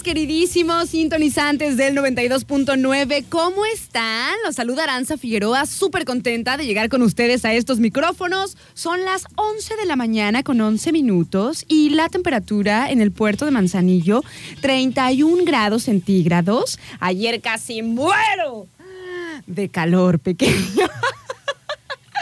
Queridísimos sintonizantes del 92.9. ¿Cómo están? Los saluda Aranza Figueroa, súper contenta de llegar con ustedes a estos micrófonos. Son las 11 de la mañana con 11 minutos y la temperatura en el puerto de Manzanillo, 31 grados centígrados. Ayer casi muero de calor pequeño.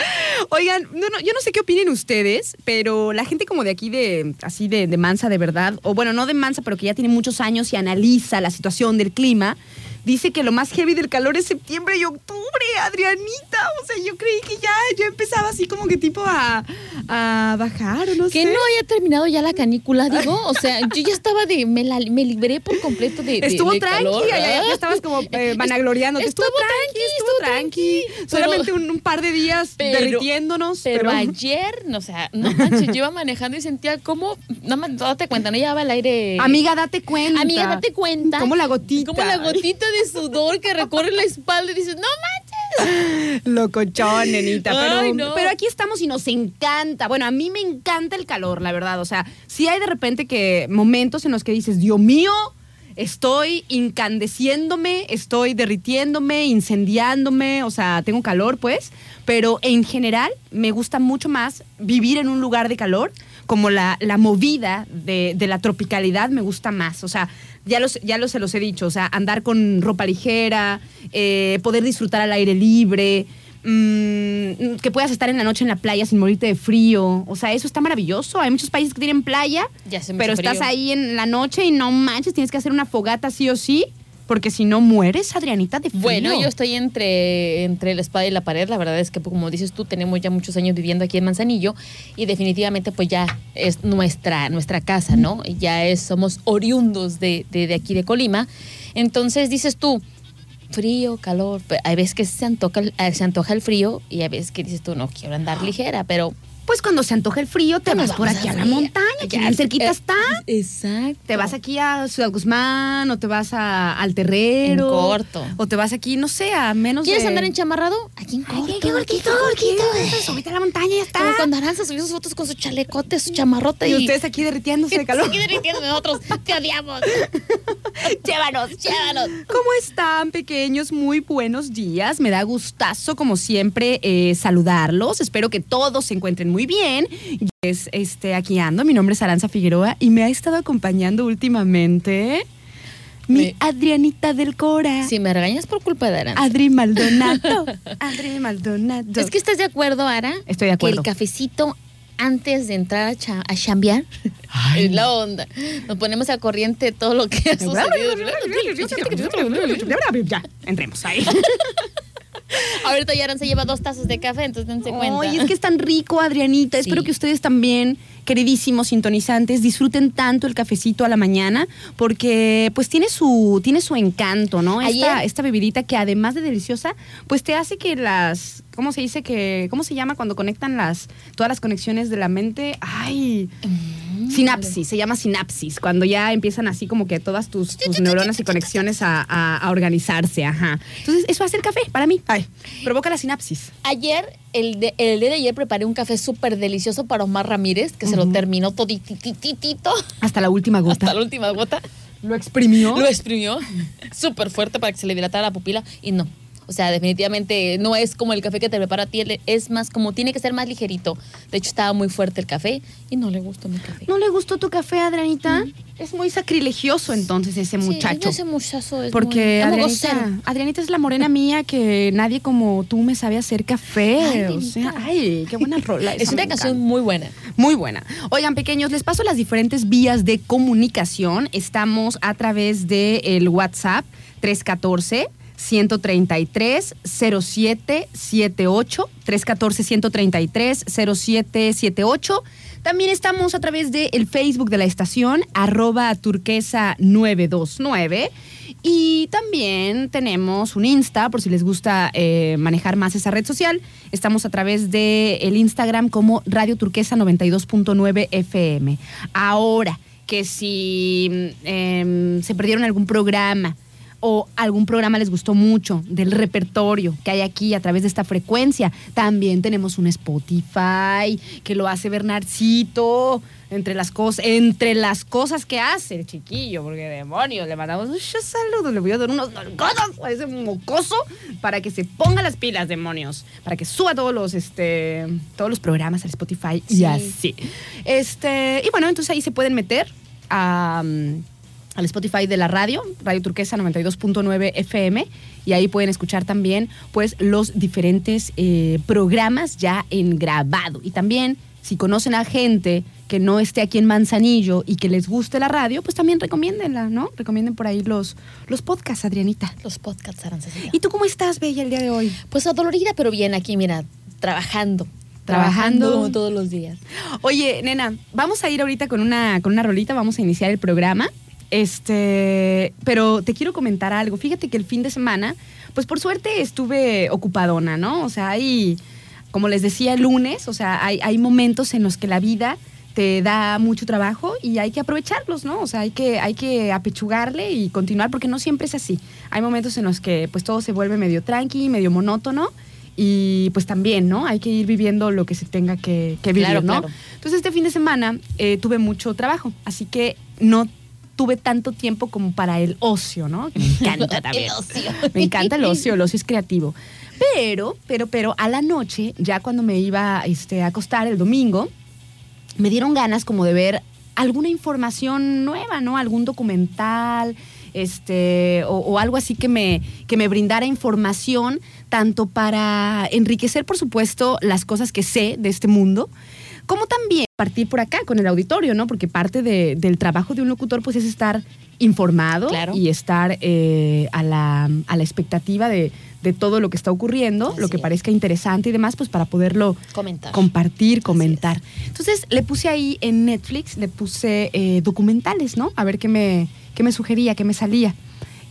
Oigan, yo no sé qué opinen ustedes, pero la gente como de aquí de así de, de Mansa de verdad, o bueno, no de Mansa, pero que ya tiene muchos años y analiza la situación del clima, dice que lo más heavy del calor es septiembre y octubre, Adrianita. O sea, yo creí que ya, ya empezaba así como que tipo a, a bajar o no Que sé. no haya terminado ya la canícula, digo. O sea, yo ya estaba de. Me, la, me libré por completo de. de- Estuvo de tranqui, calor. ya, ya- ya estabas como eh, vanagloriándote. Estuvo, Estuvo tranqui, estuvo tranqui. Solamente un, un par de días pero- derritiéndonos. Pero, ayer, no, o sea, no manches, yo iba manejando y sentía como. Más, date cuenta, no llevaba el aire. Amiga, date cuenta. Amiga, date cuenta. Como la gotita. Como la gotita de sudor que recorre la espalda y dices, no manches. Locochón, nenita. Pero, Ay, no. pero aquí estamos y nos encanta. Bueno, a mí me encanta el calor, la verdad. O sea, sí hay de repente que momentos en los que dices, Dios mío, estoy incandeciéndome, estoy derritiéndome, incendiándome. O sea, tengo calor, pues. Pero en general me gusta mucho más vivir en un lugar de calor. Como la, la movida de, de la tropicalidad me gusta más. O sea, ya, los, ya los, se los he dicho. O sea, andar con ropa ligera, eh, poder disfrutar al aire libre, mm, que puedas estar en la noche en la playa sin morirte de frío. O sea, eso está maravilloso. Hay muchos países que tienen playa, pero estás ahí en la noche y no manches, tienes que hacer una fogata sí o sí, porque si no mueres, Adrianita, de frío. Bueno, yo estoy entre, entre la espada y la pared. La verdad es que, pues, como dices tú, tenemos ya muchos años viviendo aquí en Manzanillo y definitivamente, pues ya es nuestra, nuestra casa, ¿no? Ya es, somos oriundos de, de, de aquí de Colima. Entonces dices tú, frío, calor. Hay veces que se antoja, eh, se antoja el frío y hay veces que dices tú, no quiero andar ligera, pero. Pues cuando se antoja el frío, te vas por aquí a la montaña, que bien cerquita eh, está. Exacto. Te vas aquí a Ciudad Guzmán, o te vas a, al Terrero. En corto. O te vas aquí, no sé, a menos ¿Quieres de... andar enchamarrado? Aquí en Ay, corto. qué cortito, cortito. Súbete a la montaña y ya está. Como cuando Aranza subió sus fotos con su chalecote, su chamarrota Y y, ustedes aquí derritiéndose de calor. Aquí derritiendo nosotros. Te odiamos. llévanos, llévanos. ¿Cómo están, pequeños? Muy buenos días. Me da gustazo, como siempre, eh, saludarlos. Espero que todos se encuentren muy bien. Es, este, aquí ando. Mi nombre es Aranza Figueroa y me ha estado acompañando últimamente mi Me- Adrianita del Cora. Si me regañas por culpa de Aranza. Adri Maldonado. Adri Maldonado. Es que estás de acuerdo, Ara. Estoy de acuerdo. Que el cafecito antes de entrar a, cha- a chambear es la onda. Nos ponemos al corriente de todo lo que ha sucedido. Ya, entremos ahí. Ahorita ya Aranza lleva dos tazas de café, entonces dense cuenta. Ay, es que es tan rico, Adrianita. Sí. Espero que ustedes también, queridísimos sintonizantes, disfruten tanto el cafecito a la mañana, porque pues tiene su, tiene su encanto, ¿no? Esta, esta bebidita que además de deliciosa, pues te hace que las, ¿cómo se dice? que ¿Cómo se llama cuando conectan las, todas las conexiones de la mente? Ay, Mm. sinapsis, se llama sinapsis, cuando ya empiezan así como que todas tus, tus neuronas y conexiones a, a- a organizarse, ajá. Entonces, eso hace el café para mí. Ay, provoca la sinapsis. Ayer, el, de- el día de ayer, preparé un café súper delicioso para Omar Ramírez, que se lo terminó toditititito Hasta la última gota. hasta la última gota. Lo exprimió. Lo exprimió súper fuerte para que se le dilatara la pupila y no. O sea, definitivamente no es como el café que te prepara a ti, es más como tiene que ser más ligerito. De hecho, estaba muy fuerte el café y no le gustó mi café. ¿No le gustó tu café, Adrianita? Es muy sacrilegioso entonces ese muchacho. Sí, ese muchacho es Porque muy, Adrianita, Adrianita, es la morena mía que nadie como tú me sabe hacer café. Ay, o sea, ay, qué buena rola. es una canción muy buena. Muy buena. Oigan, pequeños, les paso las diferentes vías de comunicación. Estamos a través del el WhatsApp 314 133 0778 314 133 0778 también estamos a través del el Facebook de la estación, arroba turquesa 929. Y también tenemos un Insta, por si les gusta eh, manejar más esa red social. Estamos a través del el Instagram como Radio Turquesa 92.9 FM. Ahora, que si em, se perdieron algún programa, o algún programa les gustó mucho del repertorio que hay aquí a través de esta frecuencia. También tenemos un Spotify que lo hace Bernardcito entre las cosas, entre las cosas que hace el chiquillo, porque demonios, le mandamos muchos saludos, le voy a dar unos nalgadas a ese mocoso para que se ponga las pilas, demonios, para que suba todos los este todos los programas al Spotify y así. Este, y bueno, entonces ahí se pueden meter a al Spotify de la radio, Radio Turquesa 92.9 FM, y ahí pueden escuchar también pues los diferentes eh, programas ya en grabado. Y también, si conocen a gente que no esté aquí en Manzanillo y que les guste la radio, pues también recomiéndenla, ¿no? Recomienden por ahí los, los podcasts, Adrianita. Los podcasts, Arancesita. ¿Y tú cómo estás, Bella, el día de hoy? Pues adolorida, pero bien aquí, mira, trabajando. Trabajando todos los días. Oye, nena, vamos a ir ahorita con una, con una rolita, vamos a iniciar el programa. Este, pero te quiero comentar algo. Fíjate que el fin de semana, pues por suerte estuve ocupadona, ¿no? O sea, hay, como les decía el lunes, o sea, hay, hay momentos en los que la vida te da mucho trabajo y hay que aprovecharlos, ¿no? O sea, hay que, hay que apechugarle y continuar porque no siempre es así. Hay momentos en los que pues todo se vuelve medio tranqui, medio monótono y pues también, ¿no? Hay que ir viviendo lo que se tenga que, vivir, ¿no? Entonces este fin de semana eh, tuve mucho trabajo, así que no tuve tanto tiempo como para el ocio, ¿no? me encanta también. el ocio. Me encanta el ocio, el ocio es creativo. Pero, pero, pero a la noche, ya cuando me iba este, a acostar el domingo, me dieron ganas como de ver alguna información nueva, ¿no? Algún documental, este, o, o, algo así que me, que me brindara información, tanto para enriquecer, por supuesto, las cosas que sé de este mundo, como también partir por acá con el auditorio, ¿no? Porque parte del trabajo de un locutor pues es estar informado y estar eh, a, la, a, la, expectativa de, todo lo que está ocurriendo, lo que parezca interesante y demás, pues para poderlo compartir, comentar. Entonces le puse ahí en Netflix, le puse eh, documentales, ¿no? A ver qué me, qué me sugería, qué me salía.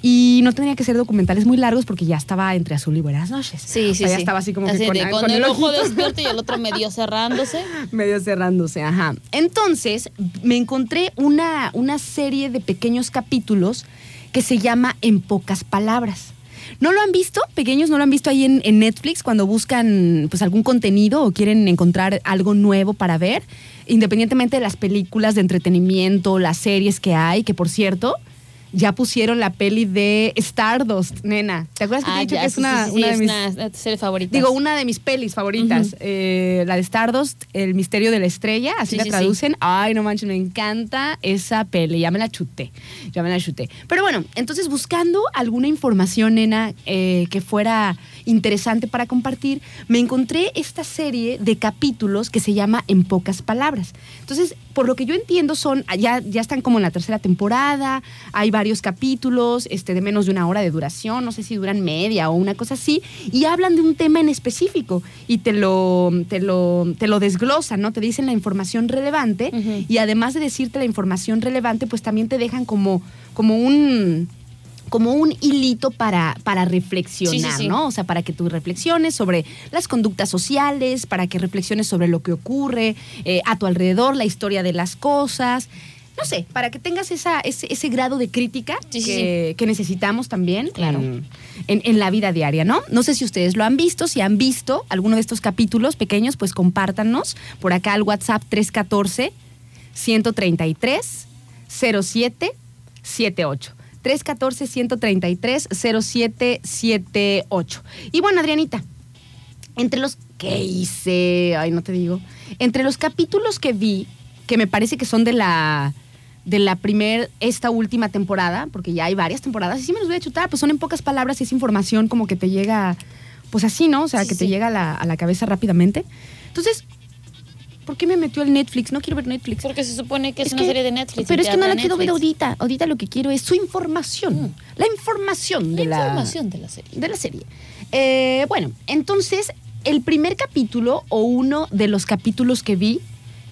Y no tenía que ser documentales muy largos porque ya estaba entre azul y buenas noches. Sí, sí, Ya estaba así como que con, el, ojo despierto y el otro medio cerrándose. medio cerrándose, ajá. Entonces, me encontré una, una serie de pequeños capítulos que se llama En pocas palabras. ¿No lo han visto? Pequeños, ¿no lo han visto ahí en, en, Netflix cuando buscan pues algún contenido o quieren encontrar algo nuevo para ver? Independientemente de las películas de entretenimiento, las series que hay, que por cierto, ya pusieron la peli de Stardust, nena. ¿Te acuerdas que te he ah, dicho que es una, de mis series favoritas? Digo, una de mis pelis favoritas. Eh, la de Stardust, El misterio de la estrella, así la traducen. Ay, no manches, me encanta esa peli. Ya me la chuté. Ya me la chuté. Pero bueno, entonces buscando alguna información, nena, eh, que fuera interesante para compartir, me encontré esta serie de capítulos que se llama En pocas palabras. Entonces, por lo que yo entiendo, son, ya, ya están como en la tercera temporada, hay varios capítulos este, de menos de una hora de duración, no sé si duran media o una cosa así, y hablan de un tema en específico y te lo, te lo, te lo desglosan, ¿no? Te dicen la información relevante y además de decirte la información relevante, pues también te dejan como, como un como un hilito para, para reflexionar, ¿no? O sea, para que tú reflexiones sobre las conductas sociales, para que reflexiones sobre lo que ocurre eh, a tu alrededor, la historia de las cosas. No sé, para que tengas esa, ese, grado de crítica que, necesitamos también claro. en, en, la vida diaria, ¿no? No sé si ustedes lo han visto, si han visto alguno de estos capítulos pequeños, pues compártanos por acá al WhatsApp 314 133 0778. 314-133-0778. Y bueno, Adrianita, entre los que hice, ay, no te digo, entre los capítulos que vi, que me parece que son de la de la primer, esta última temporada, porque ya hay varias temporadas, y sí me los voy a chutar, pues son en pocas palabras y es información como que te llega, pues así, ¿no? O sea, Sí, que te llega a la, a la cabeza rápidamente. Entonces, ¿por qué me metió el Netflix? No quiero ver Netflix. Porque se supone que es, Es una que- serie de Netflix. Pero es que no la quiero ver ahorita. Ahorita lo que quiero es su información. Mm. La información La de la, información de la serie. de la serie. Eh, bueno, entonces, el primer capítulo o uno de los capítulos que vi,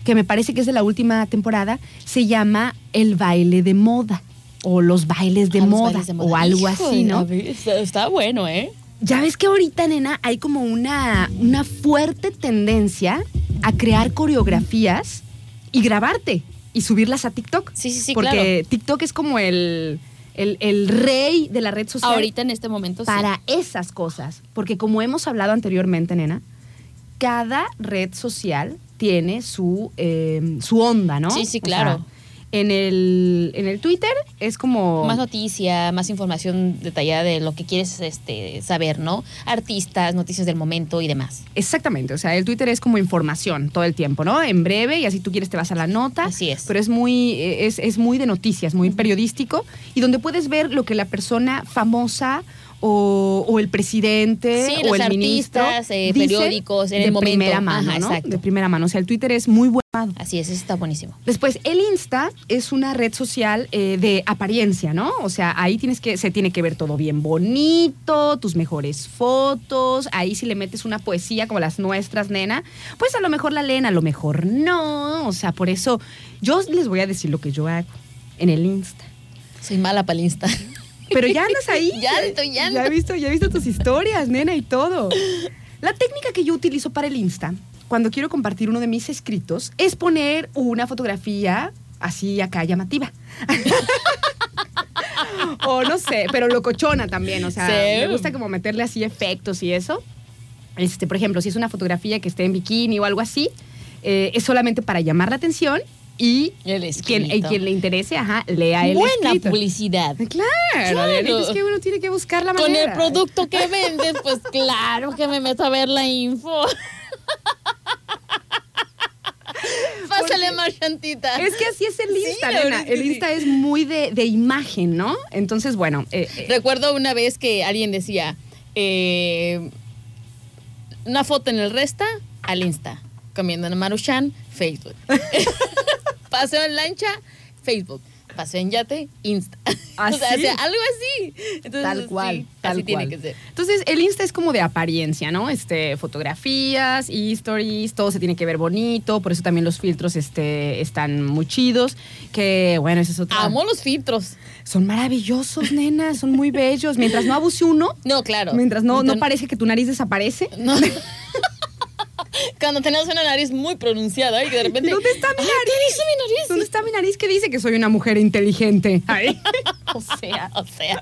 que me parece que es de la última temporada, se llama El baile de moda o los bailes de, Ah, moda, bailes de o algo Hijo así, ¿no? está bueno, ¿eh? Ya ves que ahorita, nena, hay como una, una fuerte tendencia a crear coreografías y grabarte y subirlas a TikTok. Sí, sí, sí, Porque TikTok es como el, el, el rey de la red social Ahorita en este momento sí. para esas cosas. Porque como hemos hablado anteriormente, nena, cada red social tiene su, eh, su onda, ¿no? Sí, sí, O claro. sea, en, el, en el Twitter es como... Más noticia, más información detallada de lo que quieres este, saber, ¿no? Artistas, noticias del momento y demás. Exactamente, o sea, el Twitter es como información todo el tiempo, ¿no? En breve y así tú quieres te vas a la nota. Así es. Pero es muy, es, es muy de noticias, muy periodístico y donde puedes ver lo que la persona famosa o, o el presidente Sí, o los el ministro artistas, eh, dice periódicos, en de el momento. primera mano, Ajá, ¿no? exacto. De primera mano, o sea, el Twitter es muy bueno. Así es, eso está buenísimo. Después, el Insta es una red social eh, de apariencia, ¿no? O sea, ahí tienes que, se tiene que ver todo bien bonito, tus mejores fotos. Ahí si le metes una poesía como las nuestras, nena, pues a lo mejor la leen, a lo mejor no. O sea, por eso yo les voy a decir lo que yo hago en el Insta. Soy mala para el Insta. Pero ya andas ahí. Ya ando, ya. Ya he visto, ya he visto tus historias, nena, y todo. La técnica que yo utilizo para el Insta, cuando quiero compartir uno de mis escritos, es poner una fotografía así acá llamativa. o no sé, pero locochona también, o sea, Sí. me gusta como meterle así efectos y eso. Este, por ejemplo, si es una fotografía que esté en bikini o algo así, eh, es solamente para llamar la atención y El quien, escrito. quien le interese, ajá, lea el Buena escrito. publicidad. Claro, Claro. Es que uno tiene que buscar la Con manera. el producto que vendes, pues claro que me meto a ver la info. Pásale más chantita. Es que así es el Sí, Insta, que El sí. Insta es muy de, de imagen, ¿no? Entonces, bueno. eh, eh, Recuerdo una vez que alguien decía, eh, una foto en el Resta al Insta, comiendo en Maruchan, Facebook. Paseo en lancha, Facebook. Paseo en yate, Insta. o o sea, algo así. Entonces, tal sí, cual, tal así tiene que ser. Entonces, el Insta es como de apariencia, ¿no? Este, fotografías, stories, todo se tiene que ver bonito, por eso también los filtros este, están muy chidos, que bueno, esa es otra. Amo los filtros. Son maravillosos, nena, son muy bellos. Mientras no abuse uno, No, claro. mientras no, no Entonces- parece que tu nariz desaparece. No. Cuando tenemos una nariz muy pronunciada y que de repente. ¿Dónde está mi nariz? ¿Qué dice mi nariz? ¿Dónde está mi nariz que dice que soy una mujer inteligente? Ay. O sea, o sea.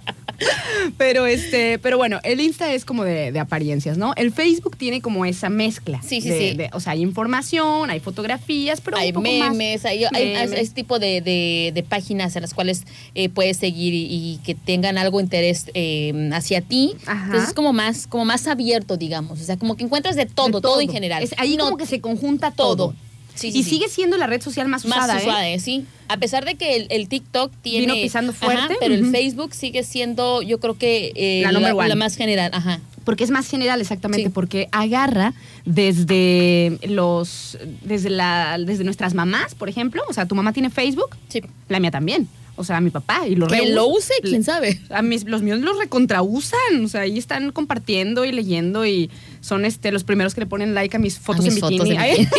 Pero este, pero bueno, el Insta es como de, de apariencias, ¿no? El Facebook tiene como esa mezcla. Sí, sí, de- sí. de- o sea, hay información, hay fotografías, pero hay un poco más memes, hay, hay- ese tipo de, de- de páginas en las cuales eh, puedes seguir y, y que tengan algo interés eh, hacia ti. Ajá. Entonces es como más, como más abierto, digamos. O sea, como que encuentras de todo, De todo, en general. Es ahí No, como que se conjunta todo. todo. Sí, sí, y sí. sigue siendo la red social más más usada, ¿eh? suave, sí. A pesar de que el, el TikTok tiene. Vino pisando fuerte. Ajá, pero el. Facebook sigue siendo, yo creo que. eh, La one. la más general. Ajá. Porque es más general, exactamente, porque agarra desde los, desde la, desde nuestras mamás, por ejemplo. O sea, tu mamá tiene Facebook, Sí. la mía también. O sea, mi papá y lo Que lo use, quién sabe. A mis, los míos los recontrausan, o sea, ahí están compartiendo y leyendo y son este los primeros que le ponen like a mis fotos mis en bikini. fotos en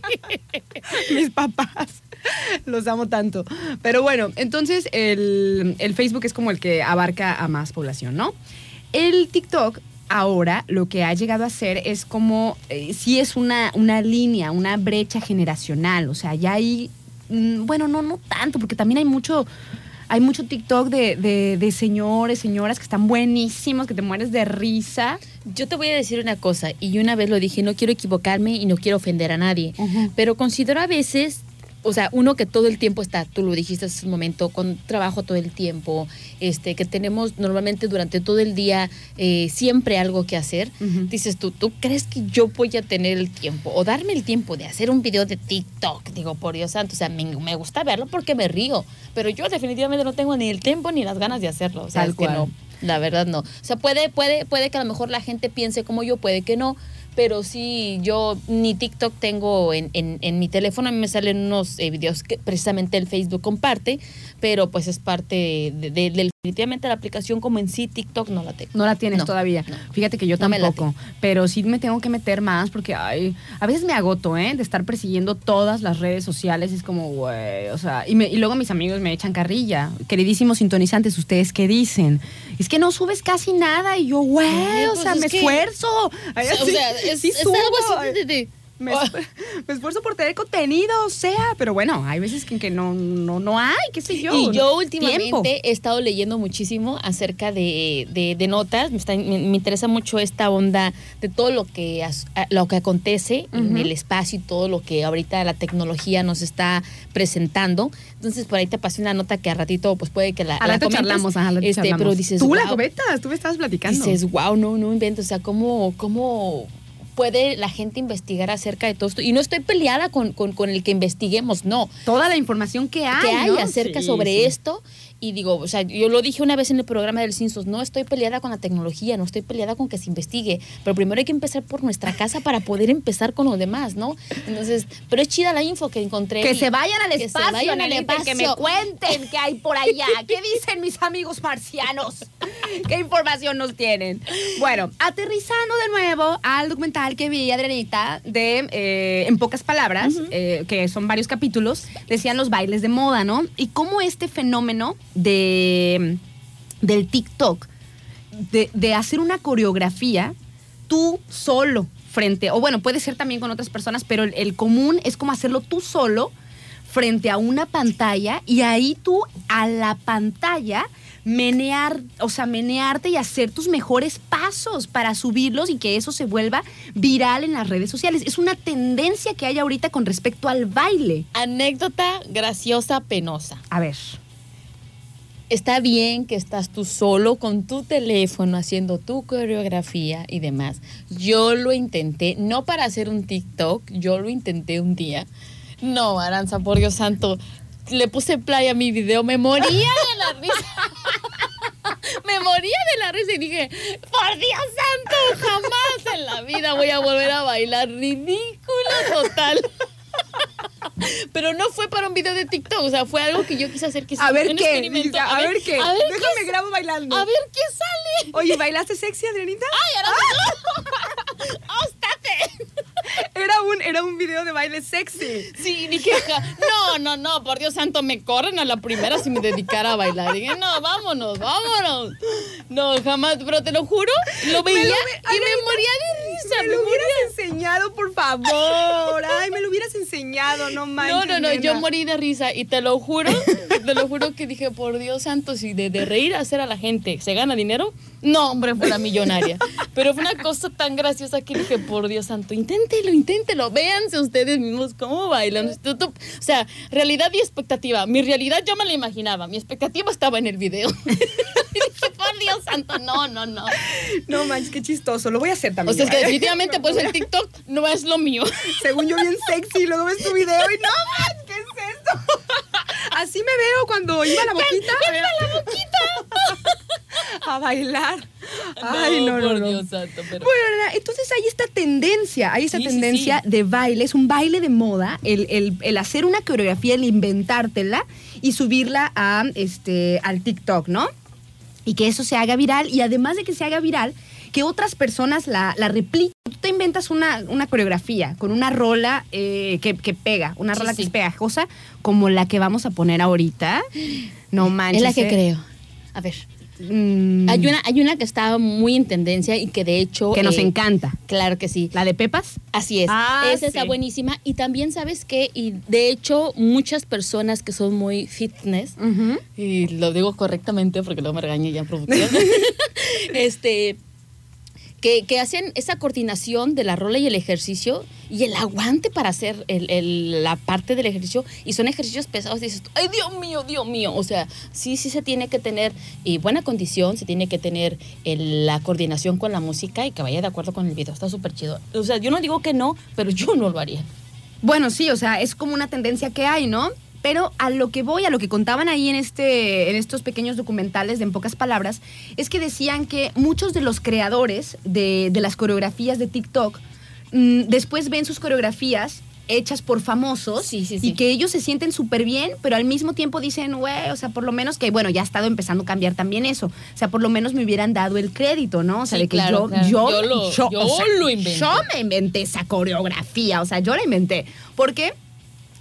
bikini. mis papás. Los amo tanto. Pero bueno, entonces el, el Facebook es como el que abarca a más población, ¿no? El TikTok ahora lo que ha llegado a ser es como, eh, sí es una, una línea, una brecha generacional, o sea, ya hay, mm, bueno, no, no tanto, porque también hay mucho... Hay mucho TikTok de, de, de señores, señoras que están buenísimos, que te mueres de risa. Yo te voy a decir una cosa, y yo una vez lo dije, no quiero equivocarme y no quiero ofender a nadie, pero considero a veces o sea, uno que todo el tiempo está, tú lo dijiste hace un momento, con trabajo todo el tiempo, este, que tenemos normalmente durante todo el día eh, siempre algo que hacer, dices tú, ¿tú crees que yo voy a tener el tiempo o darme el tiempo de hacer un video de TikTok? Digo, por Dios santo, o sea, me, me gusta verlo porque me río, pero yo definitivamente no tengo ni el tiempo ni las ganas de hacerlo, o sea, Tal es que no, la verdad no. O sea, puede, puede, puede que a lo mejor la gente piense como yo, puede que no, pero sí, yo ni TikTok tengo en, en, en mi teléfono, a mí me salen unos eh, videos que precisamente el Facebook comparte, pero pues es parte de, definitivamente la aplicación como en sí TikTok no la tengo. No la tienes No, todavía. no. Fíjate que yo No tampoco. Pero sí me tengo que meter más porque ay, a veces me agoto, ¿eh? De estar persiguiendo todas las redes sociales. Es como, güey, o sea, y, me- y luego mis amigos me echan carrilla. Queridísimos sintonizantes, ¿ustedes qué dicen? Es que no subes casi nada y yo, güey, o pues sea, es me que- esfuerzo. Ay, o sí, sea, es, sí es subo. algo así de- de- Me, Oh. esfu- me esfuerzo por tener contenido, o sea, pero bueno, hay veces que, que no, no, no hay, qué sé yo. Y yo últimamente tiempo. he estado leyendo muchísimo acerca de, de- de notas. Me, está- me- me interesa mucho esta onda de todo lo que, as- a- lo que acontece en el espacio y todo lo que ahorita la tecnología nos está presentando. Entonces, por ahí te pasé una nota que a ratito pues puede que la, Al la rato comentes. charlamos, al rato Este, charlamos. Pero dices, Tú la comentas, tú me estabas platicando. Dices, wow, no, no invento. O sea, ¿cómo, cómo puede la gente investigar acerca de todo esto? Y no estoy peleada con, con, con el que investiguemos, no Toda la información que hay. que hay ¿no? acerca Sí, sobre sí. esto. Y digo, o sea, yo lo dije una vez en el programa del Cinsos, no estoy peleada con la tecnología, no estoy peleada con que se investigue, pero primero hay que empezar por nuestra casa para poder empezar con lo demás, ¿no? Entonces, pero es chida la info que encontré. Que y- se vayan al que espacio, vayan al nenita, que me espacio. cuenten qué hay por allá. ¿Qué dicen mis amigos marcianos? ¿Qué información nos tienen? Bueno, aterrizando de nuevo al documental que vi, Adrianita, de, eh, en pocas palabras, eh, que son varios capítulos, decían los bailes de moda, ¿no? Y cómo este fenómeno de, del TikTok, de, de hacer una coreografía tú solo frente, o bueno, puede ser también con otras personas, pero el, el común es como hacerlo tú solo frente a una pantalla y ahí tú a la pantalla menear, o sea, menearte y hacer tus mejores pasos para subirlos y que eso se vuelva viral en las redes sociales. Es una tendencia que hay ahorita con respecto al baile. Anécdota graciosa, penosa. A ver. Está bien que estás tú solo con tu teléfono haciendo tu coreografía y demás. Yo lo intenté, no para hacer un TikTok, yo lo intenté un día. No, Aranza, por Dios santo, le puse play a mi video, me moría de la risa. Me moría de la risa y dije, por Dios santo, jamás en la vida voy a volver a bailar. Ridículo total. Pero no fue para un video de TikTok, o sea, fue algo que yo quise hacer. Que A ver un qué. A, ver qué. A ver Déjame qué grabo bailando. a ver qué sale. Oye, ¿bailaste sexy, Adrianita? ¡Ay, ¡Óstate! Era un, era un video de baile sexy. Sí, dije, no, no, no, por Dios santo, me corren a la primera si me dedicara a bailar. Dije, no, vámonos, vámonos. No, jamás, pero te lo juro, lo veía lo ve- y me moría de risa. Me me lo hubieras enseñado, por favor. Ay, me lo hubieras enseñado, no manches. No, no, no, yo nena. morí de risa y te lo juro, te lo juro que dije, por Dios santo, si de, de reír a hacer a la gente se gana dinero, no, hombre, fuera millonaria. Pero fue una cosa tan graciosa que dije, por Dios santo, inténtelo, inténtelo, véanse ustedes mismos cómo bailan. O sea, realidad y expectativa. Mi realidad yo me la imaginaba, mi expectativa estaba en el video. por Dios santo, no, no, no. No manches, qué chistoso. Lo voy a hacer O también. sea, es que ¿eh? definitivamente pues el TikTok no es lo mío. Según yo, bien sexy. Luego ves tu video y no ¿qué es esto? Así me veo cuando iba a la boquita. la boquita! A bailar. Ay, no, no, por no. Dios santo, pero... Bueno, entonces hay esta tendencia, hay esta Sí, sí, tendencia sí. de baile, es un baile de moda, el, el- el hacer una coreografía, el inventártela y subirla a, este, al TikTok, ¿no? Y que eso se haga viral y además de que se haga viral, que otras personas la, la repliquen. Tú te inventas una, una coreografía con una rola eh, que, que pega, una Sí, rola que es pegajosa, como la que vamos a poner ahorita. No manches. Es la que ¿eh? creo. A ver. Mm, Hay una, hay una que está muy en tendencia y que de hecho. que nos eh, encanta. Claro que sí. ¿La de Pepas? Así es. Ah, Esa está buenísima. Y también, ¿sabes qué? Y de hecho, muchas personas que son muy fitness, y lo digo correctamente porque luego me regañé ya en producción, este, que, que hacen esa coordinación de la rola y el ejercicio y el aguante para hacer el- el- la parte del ejercicio. Y son ejercicios pesados. Dices, ay, Dios mío, Dios mío. O sea, sí, sí se tiene que tener y buena condición, se tiene que tener el- la coordinación con la música y que vaya de acuerdo con el video. Está súper chido. O sea, yo no digo que no, pero yo no lo haría. Bueno, sí, o sea, es como una tendencia que hay, ¿no? Pero a lo que voy, a lo que contaban ahí en, este, en estos pequeños documentales, de en pocas palabras, es que decían que muchos de los creadores de, de las coreografías de TikTok mm, después ven sus coreografías hechas por famosos Sí, sí, sí. y que ellos se sienten súper bien, pero al mismo tiempo dicen, güey, o sea, por lo menos que, bueno, ya ha estado empezando a cambiar también eso. O sea, por lo menos me hubieran dado el crédito, ¿no? O sea, de que claro, yo, claro. yo, Yo lo- yo, yo o sea, lo inventé. Yo me inventé esa coreografía, o sea, yo la inventé. Porque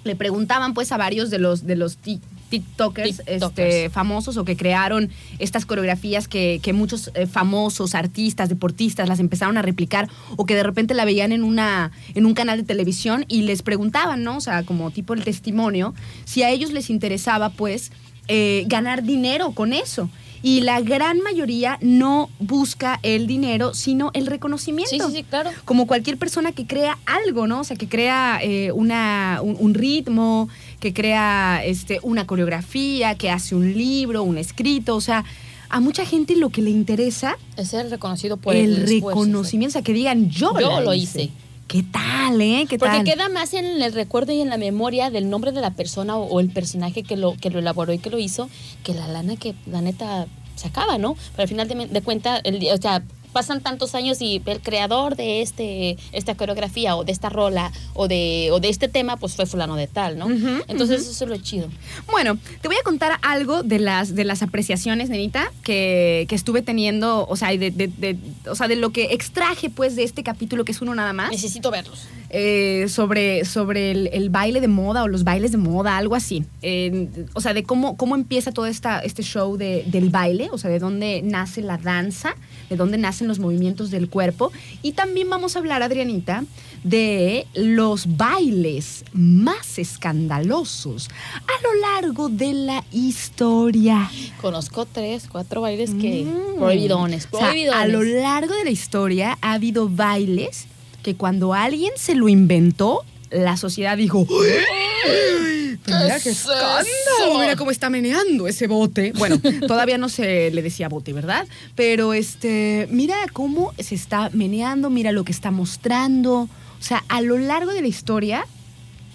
le preguntaban pues a varios de los, de los ti- TikTokers, TikTokers. Este, famosos o que crearon estas coreografías que, que muchos eh, famosos, artistas, deportistas las empezaron a replicar o que de repente la veían en, una, en un canal de televisión y les preguntaban, ¿no? O sea, como tipo el testimonio, si a ellos les interesaba pues eh, ganar dinero con eso. Y la gran mayoría no busca el dinero, sino el reconocimiento Sí, sí, sí, claro. como cualquier persona que crea algo, ¿no? O sea, que crea eh, una, un, un ritmo, que crea este, una coreografía, que hace un libro, un escrito, o sea, a mucha gente lo que le interesa Es ser reconocido por el, el, reconocimiento, o sea, que digan yo, Yo lo hice. ¿Qué tal, eh? ¿Qué Porque tal? queda más en el recuerdo y en la memoria del nombre de la persona o, o el personaje que lo, que lo elaboró y que lo hizo, que la lana que la neta se acaba, ¿no? Pero al final de, de cuenta, el, día- o sea, pasan tantos años y el creador de este esta coreografía o de esta rola o de, o de este tema, pues fue fulano de tal, ¿no? Entonces eso es lo chido. Bueno, te voy a contar algo de las, de las apreciaciones, nenita, que, que estuve teniendo, o sea, de, de- de- o sea, de lo que extraje, pues, de este capítulo, que es uno nada más. Necesito verlos. eh, sobre, sobre el, el baile de moda o los bailes de moda, algo así. Eh, o sea, de cómo, cómo empieza todo esta, este show de- del baile, o sea, de dónde nace la danza, de dónde nacen los movimientos del cuerpo. Y también vamos a hablar, Adrianita, de los bailes más escandalosos a lo largo de la historia. Conozco tres, cuatro bailes que Mm. prohibidones, O sea, prohibidones. a lo largo de la historia ha habido bailes que cuando alguien se lo inventó, la sociedad dijo, ¡Ay! ¿Qué Mira qué escándalo, mira cómo está meneando ese bote. Bueno, todavía no se le decía bote, ¿verdad? Pero este, mira cómo se está meneando, mira lo que está mostrando. O sea, a lo largo de la historia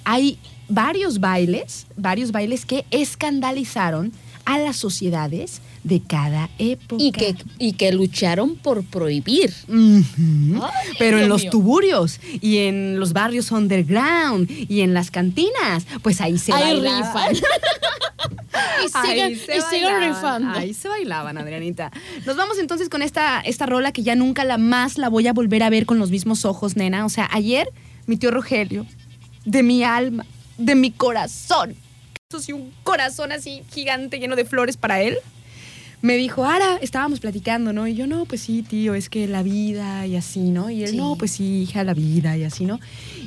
hay varios bailes, varios bailes que escandalizaron a las sociedades de cada época. y que, y que lucharon por prohibir. Ay, Pero en los mío. tuburios y en los barrios underground y en las cantinas, pues ahí se Ahí rifan. y siguen, Ahí se y siguen rifando. Ahí se bailaban, Adrianita. Nos vamos entonces con esta, esta rola que ya nunca la más la voy a volver a ver con los mismos ojos, nena. O sea, ayer mi tío Rogelio, de mi alma, de mi corazón, eso sí, un corazón así gigante lleno de flores para él, me dijo, Ara, estábamos platicando, ¿no? Y yo, no, pues sí, tío, es que la vida y así, ¿no? Y él, Sí. no, pues sí, hija, la vida y así, ¿no?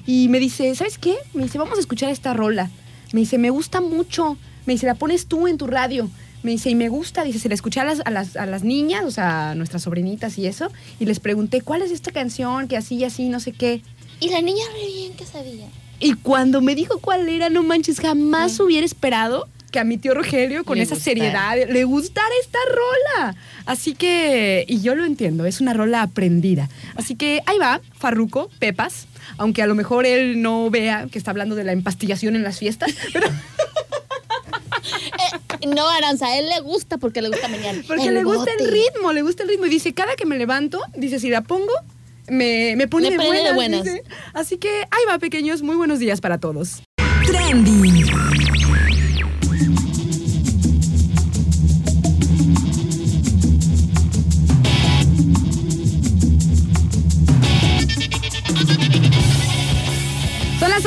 Y me dice, ¿sabes qué? Me dice, vamos a escuchar esta rola. Me dice, me gusta mucho. Me dice, la pones tú en tu radio. Me dice, y me gusta. Dice, se la escuché a las, a las, a las niñas, o sea, a nuestras sobrinitas y eso. Y les pregunté, ¿cuál es esta canción? Que así y así, no sé qué. Y la niña re bien que sabía. Y cuando me dijo cuál era, no manches, jamás hubiera esperado que a mi tío Rogelio, con Le esa seriedad, le gustara esta rola. Así que, y yo lo entiendo, es una rola aprendida. Así que ahí va, Farruco, Pepas, aunque a lo mejor él no vea que está hablando de la empastillación en las fiestas, pero No, Aranza, a él le gusta porque le gusta menear. porque le gusta el ritmo, le gusta el ritmo. Y dice, cada que me levanto, dice, si la pongo, me, me pone, Me de, pone de buenas, buenas. dice. Así que ahí va, pequeños, muy buenos días para todos. Trending.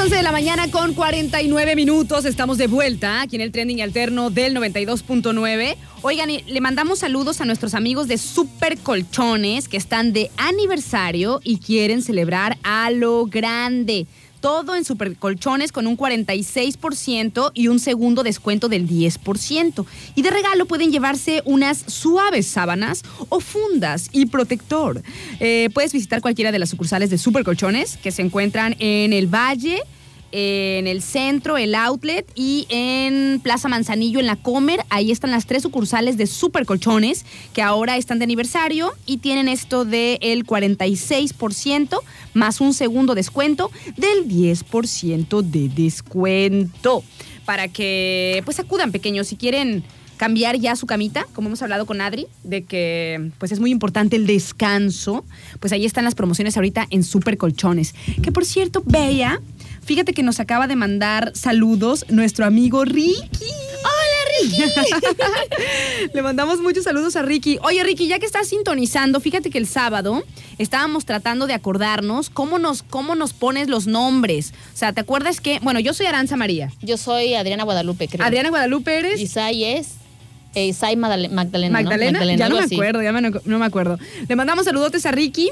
11 de la mañana con 49 minutos. Estamos de vuelta aquí en el trending alterno del 92.9. Oigan, le mandamos saludos a nuestros amigos de Super Colchones que están de aniversario y quieren celebrar a lo grande. Todo en Supercolchones con un 46% y un segundo descuento del 10%. Y de regalo pueden llevarse unas suaves sábanas o fundas y protector. Eh, puedes visitar cualquiera de las sucursales de Supercolchones que se encuentran en el Valle en el centro, el outlet y en Plaza Manzanillo, en la Comer. Ahí están las tres sucursales de Super Colchones que ahora están de aniversario y tienen esto del 46% más un segundo descuento del 10% de descuento. Para que pues acudan pequeños si quieren cambiar ya su camita, como hemos hablado con Adri, de que pues es muy importante el descanso, pues ahí están las promociones ahorita en Super Colchones. Que por cierto, Bella, fíjate que nos acaba de mandar saludos nuestro amigo Ricky. ¡Hola, Ricky! Le mandamos muchos saludos a Ricky. Oye, Ricky, ya que estás sintonizando, fíjate que el sábado estábamos tratando de acordarnos cómo nos, cómo nos pones los nombres. O sea, ¿te acuerdas que, bueno, yo soy Aranza María. Yo soy Adriana Guadalupe, creo. Adriana Guadalupe eres. Isai es eh, Isai Magdalena. ¿no? Magdalena, ya no me así. acuerdo, ya me- no me acuerdo. Le mandamos saludotes a Ricky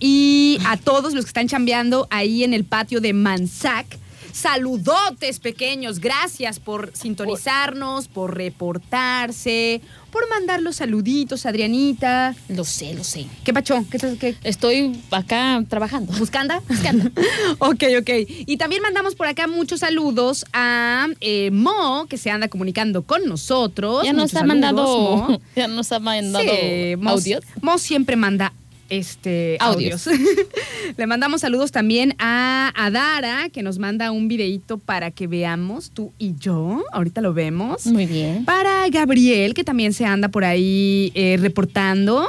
y a todos los que están chambeando ahí en el patio de Manzac. Saludotes pequeños, gracias por sintonizarnos, por reportarse, por mandar los saluditos, Adrianita. Lo sé, lo sé. ¿Qué pacho? ¿Qué, estás- qué- Estoy acá trabajando. ¿Buscanda? Buscanda. ok, ok. Y también mandamos por acá muchos saludos a eh, Mo, que se anda comunicando con nosotros. Ya nos Muchos ha saludos, mandado, Mo. ya nos ha mandado Sí, audios. Mo siempre manda este audios. Audios. Le mandamos saludos también a Adara, que nos manda un videíto para que veamos tú y yo. Ahorita lo vemos. Muy bien. Para Gabriel, que también se anda por ahí eh, reportando.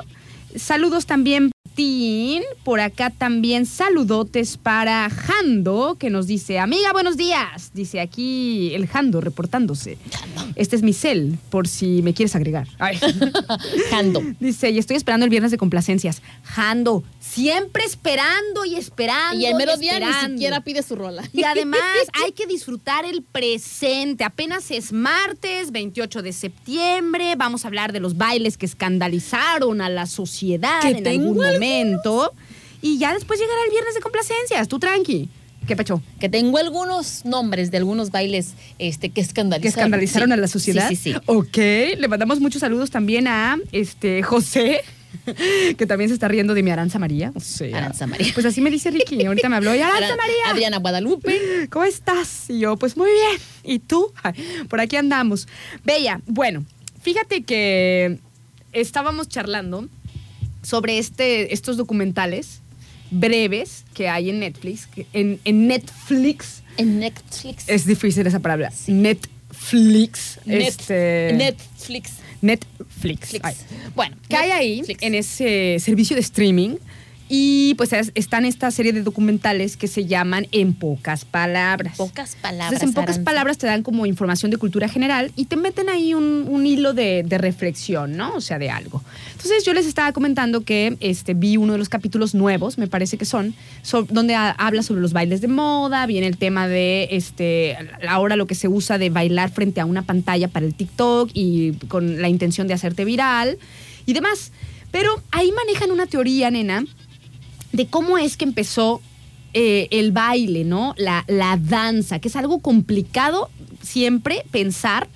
Saludos también, Tin. Por acá también saludotes para Jando, que nos dice, amiga, buenos días. Dice aquí el Jando reportándose. Este es mi cel, por si me quieres agregar. Ay. Jando. Dice, y estoy esperando el viernes de complacencias. Jando, siempre esperando y esperando. Y el mero día ni siquiera pide su rola. Y además hay que disfrutar el presente. Apenas es martes, 28 de septiembre. Vamos a hablar de los bailes que escandalizaron a la sociedad Que en tengo algún. Momento. Y ya después llegará el viernes de complacencias. Tú tranqui. ¿Qué pecho? Que tengo algunos nombres de algunos bailes este, que escandalizaron. Que escandalizaron Sí. a la sociedad. Sí, sí, sí. Ok. Le mandamos muchos saludos también a este José. Que también se está riendo de mi Aranza María. O sea, Aranza María. Pues así me dice Ricky. Ahorita me habló. Y Aranza Ara- María. Adriana Guadalupe. ¿Cómo estás? Y yo, pues muy bien. ¿Y tú? Por aquí andamos. Bella, bueno, fíjate que estábamos charlando sobre este, estos documentales breves que hay en Netflix. que- En, en Netflix. En Netflix. Es difícil esa palabra. Netflix. Net- este, Netflix. Netflix. Ay. Bueno, ¿Qué hay ahí en ese servicio de streaming? Y pues es- están esta serie de documentales que se llaman En pocas palabras. Pocas palabras. Entonces, en pocas Aranza. palabras te dan como información de cultura general y te meten ahí un, un hilo de, de reflexión, ¿no? O sea, de algo. Entonces, yo les estaba comentando que este, vi uno de los capítulos nuevos, me parece que son, so- donde ha- habla sobre los bailes de moda, viene el tema de este, ahora lo que se usa de bailar frente a una pantalla para el TikTok y con la intención de hacerte viral y demás. Pero ahí manejan una teoría, nena, de cómo es que empezó eh, el baile, ¿no? La, la danza, que es algo complicado siempre pensar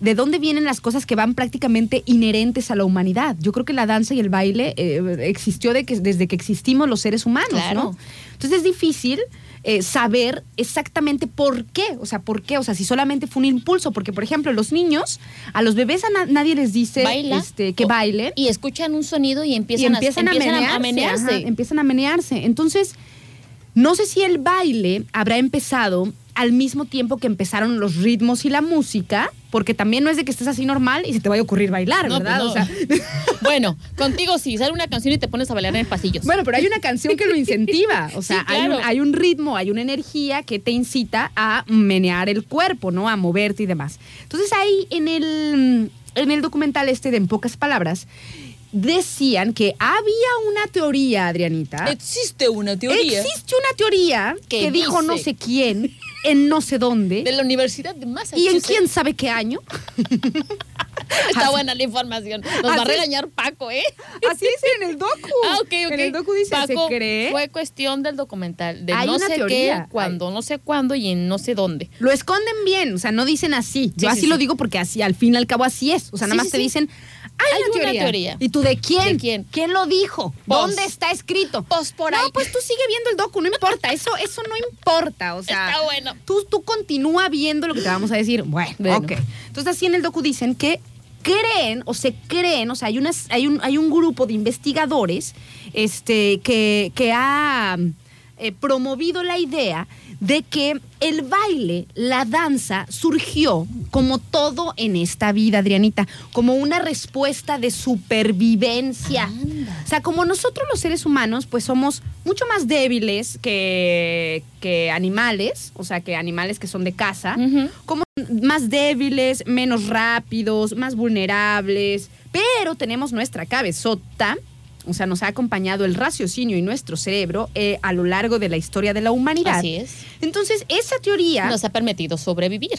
de dónde vienen las cosas que van prácticamente inherentes a la humanidad. Yo creo que la danza y el baile eh, existió de que, desde que existimos los seres humanos, Claro. ¿no? Entonces es difícil eh, saber exactamente por qué, o sea, por qué, o sea, si solamente fue un impulso, porque por ejemplo los niños, a los bebés a na- nadie les dice Baila. este, que bailen Y escuchan un sonido y y empiezan, empiezan, a, empiezan a, a menearse. menearse. ajá, empiezan a menearse. Entonces, no sé si el baile habrá empezado al mismo tiempo que empezaron los ritmos y la música, porque también no es de que estés así normal y se te vaya a ocurrir bailar, No, ¿verdad? pues O sea, bueno, contigo sí, sale una canción y te pones a bailar en pasillos. bueno, pero hay una canción que lo incentiva. O sea, Sí, hay, un, claro. hay un ritmo, hay una energía que te incita a menear el cuerpo, ¿no? A moverte y demás. Entonces ahí en el, en el documental este de En pocas palabras, decían que había una teoría, Adrianita. Existe una teoría. Existe una teoría que, dijo no sé quién en no sé dónde. De la Universidad de ¿Y en Massachusetts. quién sabe qué año? Está buena la información. Nos va a regañar Paco, ¿eh? Así dice en el docu. Ah, ok, ok. En el docu dice, Paco, se cree. Fue cuestión del documental. De Hay no sé teoría, qué, cuándo, no sé cuándo y en no sé dónde. Lo esconden bien, o sea, no dicen así. Yo Sí, así sí, lo sí. digo porque así, al fin y al cabo, así es. O sea, nada más te dicen, hay, una, teoría. teoría. ¿Y tú de quién? ¿De quién? lo dijo? ¿Dónde está escrito? Pues por no, pues tú sigue viendo el docu, no importa. Eso, eso no importa. O sea, Está bueno. Tú, tú continúa viendo lo que te vamos a decir. Bueno, Bueno. ok. Entonces, así en el docu dicen que creen o se creen, o sea, hay, unas, hay, un, hay un grupo de investigadores este, que, que ha eh, promovido la idea de que el baile, la danza, surgió como todo en esta vida, Adrianita, como una respuesta de supervivencia. Anda. O sea, como nosotros los seres humanos, pues somos mucho más débiles que, que animales, o sea, que animales que son de casa, como más débiles, menos rápidos, más vulnerables, pero tenemos nuestra cabezota. O sea, nos ha acompañado el raciocinio y nuestro cerebro eh, a lo largo de la historia de la humanidad. Así es. Entonces, esa teoría Nos ha permitido sobrevivir.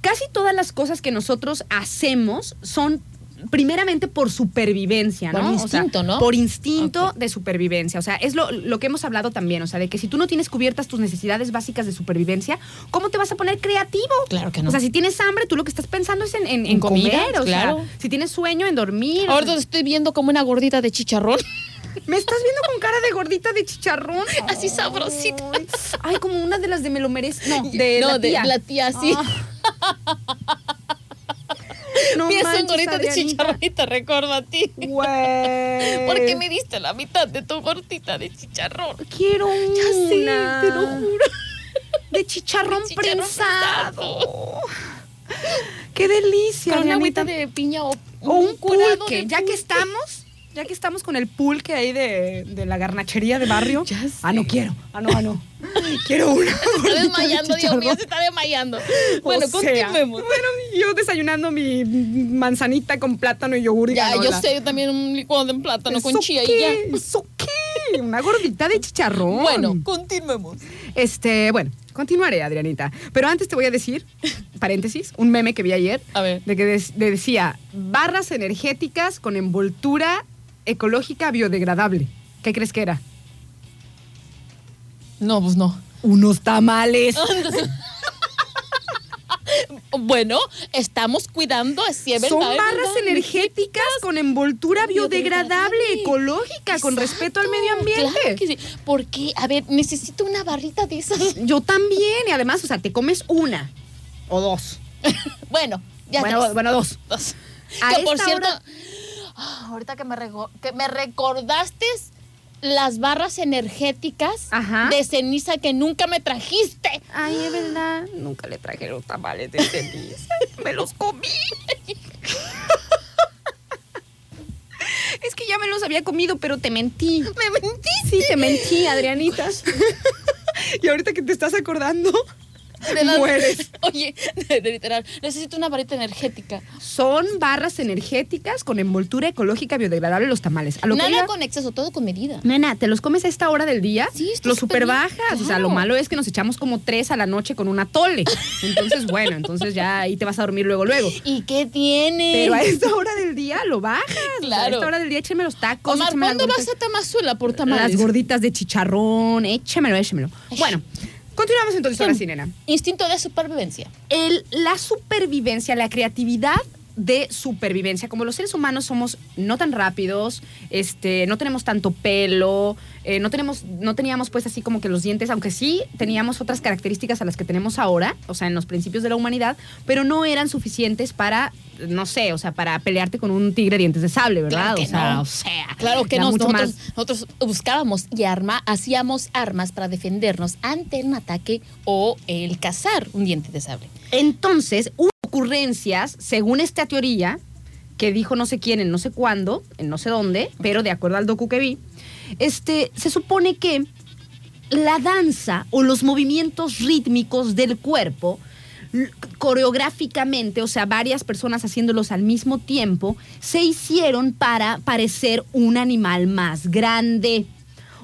casi todas las cosas que nosotros hacemos son primeramente por supervivencia, ¿no? Por O sea, instinto, ¿no? Por instinto de supervivencia. O sea, es lo, lo que hemos hablado también. O sea, de que si tú no tienes cubiertas tus necesidades básicas de supervivencia, ¿cómo te vas a poner creativo? Claro que no. O sea, si tienes hambre, tú lo que estás pensando es en, en- en En comida, comer. O claro. sea, si tienes sueño, en dormir. Ahora te estoy viendo como una gordita de chicharrón. Me estás viendo con cara de gordita de chicharrón. Así sabrosita. Ay, como una de las de me lo merece. No, de no, la de tía. la tía, sí. No Pienso en manches, gordita de chicharrón y te recuerdo a ti. Güey. ¿Por qué me diste la mitad de tu gordita de chicharrón? Quiero una. Ya sé, te lo juro. De chicharrón, De chicharrón prensado. Qué delicia. Con una agüita de piña o, O un curado Ya que estamos, ya que estamos con el pulque ahí de, de la garnachería de barrio. Ah, no quiero. Ah, no, ah, no. Quiero una. Se está gordita de desmayando, Dios mío, se está desmayando. O Bueno, sea, continuemos. Bueno, yo desayunando mi manzanita con plátano y yogur y Ya, yo sé, yo también un licuado de plátano con ¿Eso chía qué? y ya. ¿Eso qué? Una gordita de chicharrón. Bueno, continuemos. Este, bueno, continuaré, Adrianita. Pero antes te voy a decir, paréntesis, un meme que vi ayer. A ver. De que de- decía, barras energéticas con envoltura ecológica biodegradable. ¿Qué crees que era? No, pues no. Unos tamales. Bueno, estamos así es verdad. Son barras energéticas con envoltura biodegradable, Biodegradable. ecológica, con respeto al medio ambiente. Claro que sí. Porque, a ver, necesito una barrita de esas. Yo también. Y además, o sea, te comes una o dos. Bueno, ya bueno, tres. bueno, dos. Dos. A Que por cierto, hora- ah, ahorita que me, que me recordaste las barras energéticas Ajá. de ceniza que nunca me trajiste. Ay, es verdad. Nunca le traje los tamales de ceniza. Me los comí. Es que ya me los había comido, pero te mentí. Me mentiste. Sí, te mentí, Adrianita. y ahorita que te estás acordando, De las- mueres. Oye, de, de literal, necesito una varita energética. Son barras energéticas con envoltura ecológica biodegradable los tamales. A lo que Nada iba- con exceso, todo con medida. Nena, ¿te los comes a esta hora del día? Sí, Los super bajas. O sea, claro. lo malo es que nos echamos como tres a la noche con una tole. Entonces, bueno, entonces ya ahí te vas a dormir luego, luego. ¿Y qué tiene? Pero a esta hora del día lo bajas. O sea, a Claro. esta hora del día échame los tacos. Omar, las ¿cuándo vas a Tamazuela por tamales? Las gorditas de chicharrón, échamelo. Ay. Bueno, continuamos entonces ahora sí, nena. Instinto de supervivencia. El, la supervivencia, la creatividad de supervivencia. Como los seres humanos somos no tan rápidos, este, no tenemos tanto pelo, eh, no, tenemos, no teníamos pues así como que los dientes, aunque sí teníamos otras características a las que tenemos ahora, o sea, en los principios de la humanidad, pero no eran suficientes para, no sé, o sea, para pelearte con un tigre dientes de sable, ¿verdad? Claro que o sea, no. o sea, Claro que no, mucho nosotros, más nosotros buscábamos y arma, hacíamos armas para defendernos ante un ataque o el cazar un diente de sable. Entonces, hubo ocurrencias, según esta teoría, que dijo no sé quién en no sé cuándo, en no sé dónde, pero de acuerdo al docu que vi, este, se supone que la danza o los movimientos rítmicos del cuerpo coreográficamente, o sea, varias personas haciéndolos al mismo tiempo, se hicieron para parecer un animal más grande.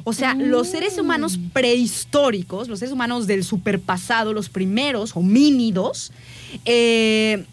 O sea, los seres humanos prehistóricos, los seres humanos del superpasado, los primeros homínidos, eh,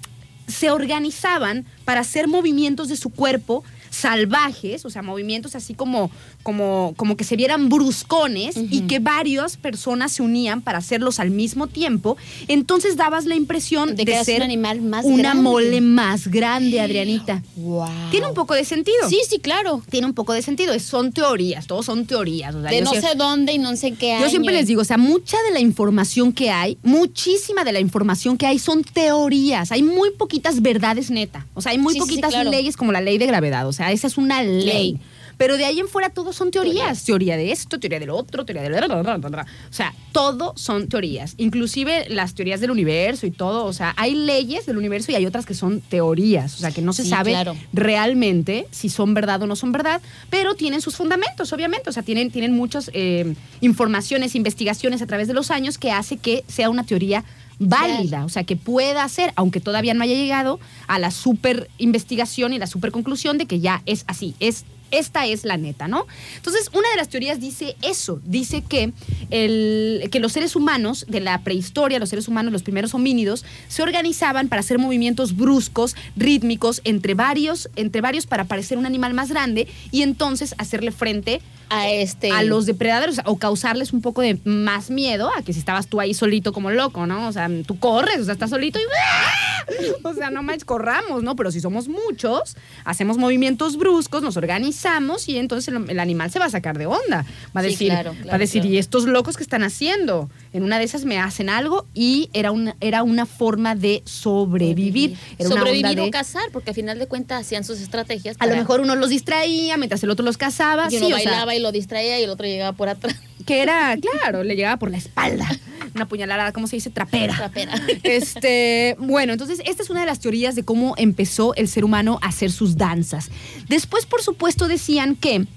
se organizaban para hacer movimientos de su cuerpo salvajes, o sea, movimientos así como, como, como que se vieran bruscones y que varias personas se unían para hacerlos al mismo tiempo, entonces dabas la impresión de, De que ser un animal más una grande. mole más grande, Adrianita. Wow. Tiene un poco de sentido. Sí, sí, claro. Tiene un poco de sentido. Es- Son teorías, todos son teorías. o sea, De no sé dónde y no sé qué año. yo siempre les digo, o sea, mucha de la información que hay, muchísima de la información que hay son teorías. Hay muy poquitas verdades neta. O sea, hay muy Sí, sí, sí, poquitas claro. leyes como la ley de gravedad. O sea, esa es una ley. Pero de ahí en fuera todos son teorías. Teorías. Teoría de esto, teoría del otro, teoría del... O sea, todo son teorías. Inclusive las teorías del universo y todo. O sea, hay leyes del universo y hay otras que son teorías. O sea, que no se Sí, sabe claro. realmente si son verdad o no son verdad, pero tienen sus fundamentos, obviamente. O sea, tienen, tienen muchas eh, informaciones, investigaciones a través de los años que hace que sea una teoría válida, o sea, que pueda ser, aunque todavía no haya llegado a la super investigación y la super conclusión de que ya es así, es esta es la neta, ¿no? Entonces, una de las teorías dice eso, dice que, el, que los seres humanos de la prehistoria, los seres humanos, los primeros homínidos, se organizaban para hacer movimientos bruscos, rítmicos, entre varios, entre varios para parecer un animal más grande y entonces hacerle frente A este. a los depredadores o causarles un poco de más miedo a que si estabas tú ahí solito como loco, ¿no? O sea, tú corres, o sea, estás solito y ¡ah! o sea, no más corramos, ¿no? Pero si somos muchos, hacemos movimientos bruscos, nos organizamos y entonces el, el animal se va a sacar de onda. Va a Sí, decir, claro, va a decir, claro. ¿y estos locos que están haciendo? En una de esas me hacen algo y era una, era una forma de sobrevivir. Era una Sobrevivir onda o de- cazar, porque al final de cuentas hacían sus estrategias. a lo mejor uno los distraía mientras el otro los cazaba. y sí, uno o sea, bailaba y lo distraía y el otro llegaba por atrás. que era, claro, le llegaba por la espalda. Una puñalada, ¿cómo se dice? Trapera. Trapera. Este, bueno, entonces esta es una de las teorías de cómo empezó el ser humano a hacer sus danzas. Después, por supuesto, decían que